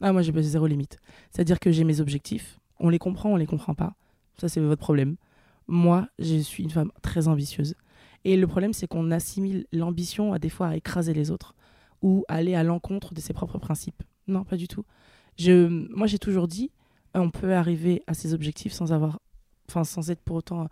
ah, moi, j'ai pas zéro limite. C'est-à-dire que j'ai mes objectifs. On les comprend, on les comprend pas. Ça, c'est votre problème. Moi, je suis une femme très ambitieuse. Et le problème, c'est qu'on assimile l'ambition à des fois à écraser les autres ou aller à l'encontre de ses propres principes. Non, pas du tout. Je, moi, j'ai toujours dit, on peut arriver à ses objectifs sans avoir, enfin, sans être pour autant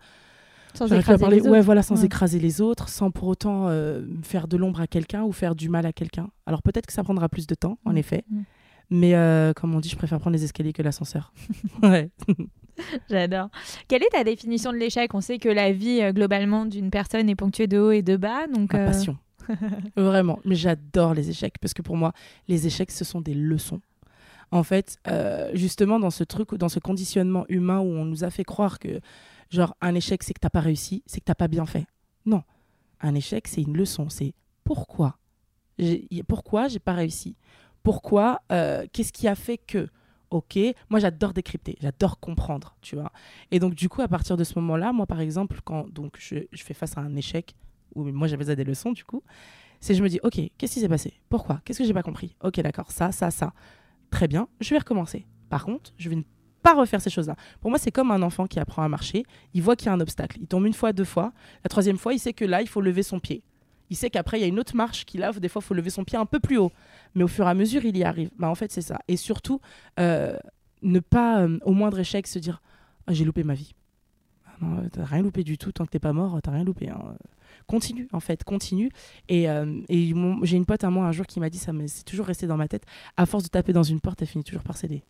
Sans écraser parler- les ouais, voilà, sans Ouais. écraser les autres, sans pour autant euh, faire de l'ombre à quelqu'un ou faire du mal à quelqu'un. Alors peut-être que ça prendra plus de temps, en Mm. effet. Mm. Mais euh, comme on dit, je préfère prendre les escaliers que l'ascenseur. ouais. J'adore. Quelle est ta définition de l'échec? On sait que la vie euh, globalement d'une personne est ponctuée de hauts et de bas, donc euh, passion. Vraiment. Mais j'adore les échecs parce que pour moi, les échecs, ce sont des leçons. En fait, euh, justement, dans ce truc, dans ce conditionnement humain où on nous a fait croire que, genre, un échec, c'est que t'as pas réussi, c'est que t'as pas bien fait. Non. Un échec, c'est une leçon. C'est pourquoi Pourquoi j'ai pas réussi? Pourquoi Qu'est-ce qui a fait que Ok, moi j'adore décrypter, j'adore comprendre, tu vois. Et donc du coup, à partir de ce moment-là, moi par exemple, quand donc je, je fais face à un échec, où moi j'avais des leçons du coup, c'est je me dis ok, qu'est-ce qui s'est passé? Pourquoi? Qu'est-ce que j'ai pas compris? Ok, d'accord, ça, ça, ça. Très bien, je vais recommencer. Par contre, je vais ne pas refaire ces choses-là. Pour moi, c'est comme un enfant qui apprend à marcher. Il voit qu'il y a un obstacle. Il tombe une fois, deux fois. La troisième fois, il sait que là, il faut lever son pied. Il sait qu'après, il y a une autre marche qu'il a. Des fois, il faut lever son pied un peu plus haut. Mais au fur et à mesure, il y arrive. Bah, en fait, c'est ça. Et surtout, euh, ne pas, euh, au moindre échec, se dire Ah, J'ai loupé ma vie. Ah non, euh, t'as rien loupé du tout. Tant que t'es pas mort, t'as rien loupé. hein. Continue, en fait, continue. Et, et j'ai une pote à moi un jour qui m'a dit ça, mais c'est toujours resté dans ma tête. À force de taper dans une porte, elle finit toujours par céder.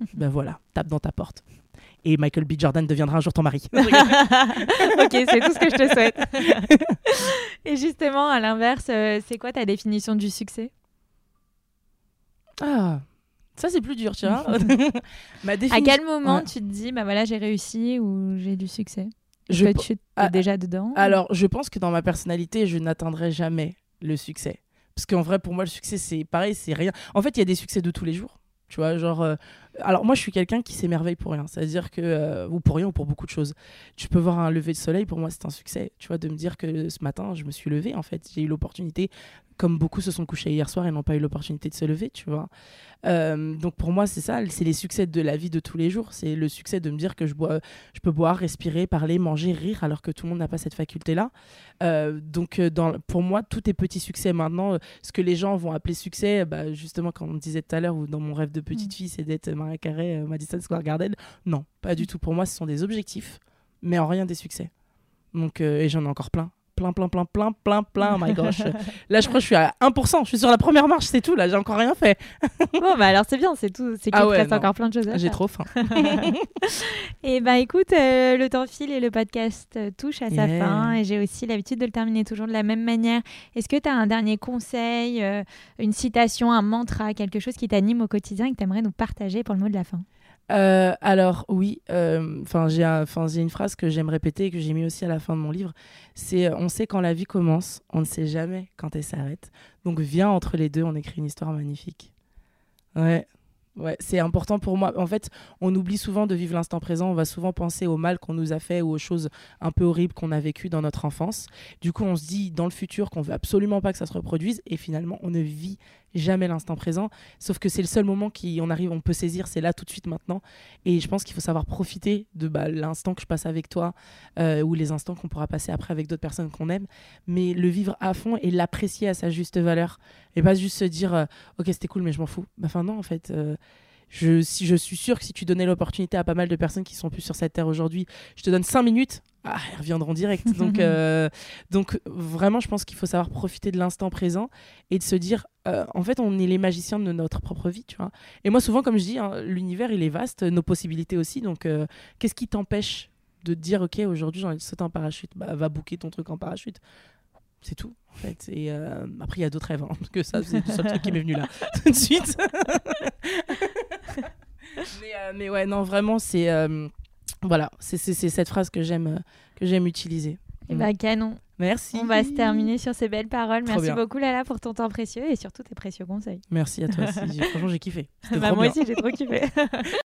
ben voilà, tape dans ta porte. Et Michael B. Jordan deviendra un jour ton mari. ok, c'est tout ce que je te souhaite. et justement, à l'inverse, euh, c'est quoi ta définition du succès? Ah, ça c'est plus dur, tu vois. Ma À quel moment Ouais. tu te dis, bah voilà, j'ai réussi ou j'ai du succès? Je que tu es Ah, déjà dedans? Alors, je pense que dans ma personnalité, je n'atteindrai jamais le succès. Parce qu'en vrai, pour moi, le succès, c'est pareil, c'est rien. En fait, il y a des succès de tous les jours. Tu vois, genre. euh, Alors, moi, je suis quelqu'un qui s'émerveille pour rien. C'est-à-dire que. euh, Ou pour rien, ou pour beaucoup de choses. Tu peux voir un lever de soleil, pour moi, c'est un succès. Tu vois, de me dire que ce matin, je me suis levé, en fait. J'ai eu l'opportunité, comme beaucoup se sont couchés hier soir et n'ont pas eu l'opportunité de se lever, tu vois. Euh, donc, pour moi, c'est ça. C'est les succès de la vie de tous les jours. C'est le succès de me dire que je, bois, je peux boire, respirer, parler, manger, rire, alors que tout le monde n'a pas cette faculté-là. Euh, donc, dans, pour moi, tout est petit succès maintenant. Ce que les gens vont appeler succès, bah, justement, comme on disait tout à l'heure, ou dans mon rêve de petite Mm. fille, c'est d'être Maria Carré, euh, Madison Square Garden. Non, pas du tout. Pour moi, ce sont des objectifs, mais en rien des succès. Donc, euh, et j'en ai encore plein. Plein, plein, plein, plein, plein, plein, my gosh. Là, je crois que je suis à 1%. Je suis sur la première marche, c'est tout. Là, j'ai encore rien fait. Bon, bah alors c'est bien, c'est tout. C'est qu'il Ah ouais, reste non. encore plein de choses à J'ai trop faim. Et bah écoute, euh, le temps file et le podcast euh, touche à sa fin. Et j'ai aussi l'habitude de le terminer toujours de la même manière. Est-ce que tu as un dernier conseil, euh, une citation, un mantra, quelque chose qui t'anime au quotidien et que tu aimerais nous partager pour le mot de la fin? Euh, alors oui, euh, j'ai une phrase que j'aime répéter et que j'ai mis aussi à la fin de mon livre. C'est euh, on sait quand la vie commence, on ne sait jamais quand elle s'arrête. Donc viens entre les deux, on écrit une histoire magnifique. Ouais. Ouais, c'est important pour moi. En fait, on oublie souvent de vivre l'instant présent. On va souvent penser au mal qu'on nous a fait ou aux choses un peu horribles qu'on a vécues dans notre enfance. Du coup, on se dit dans le futur qu'on veut absolument pas que ça se reproduise et finalement, on ne vit jamais l'instant présent. Sauf que c'est le seul moment qui on arrive, on peut saisir, c'est là tout de suite maintenant. Et je pense qu'il faut savoir profiter de bah, l'instant que je passe avec toi euh, ou les instants qu'on pourra passer après avec d'autres personnes qu'on aime, mais le vivre à fond et l'apprécier à sa juste valeur. Et pas juste se dire euh, ok c'était cool mais je m'en fous. Bah, Enfin non en fait. euh, je, si, je suis sûre que si tu donnais l'opportunité à pas mal de personnes qui sont plus sur cette terre aujourd'hui, je te donne 5 minutes, ah, elles reviendront direct. Donc, euh, donc vraiment, je pense qu'il faut savoir profiter de l'instant présent et de se dire, euh, en fait, on est les magiciens de notre propre vie, tu vois. Et moi, souvent, comme je dis, hein, l'univers, il est vaste, nos possibilités aussi. Donc, euh, qu'est-ce qui t'empêche de te dire, ok, aujourd'hui, j'ai envie de sauter en parachute? Bah, va booker ton truc en parachute. C'est tout, en fait. Et après, il y a d'autres rêves, hein, parce que ça, c'est le seul truc qui m'est venu là, tout de suite. mais, mais ouais, non, vraiment, c'est voilà, c'est cette phrase que j'aime que j'aime utiliser. Et Mm. bah canon. Merci. On va se terminer sur ces belles paroles. Trop Merci bien. beaucoup Lala pour ton temps précieux et surtout tes précieux conseils. Merci à toi aussi. Franchement, j'ai kiffé. Bah, trop moi bien. aussi j'ai trop kiffé.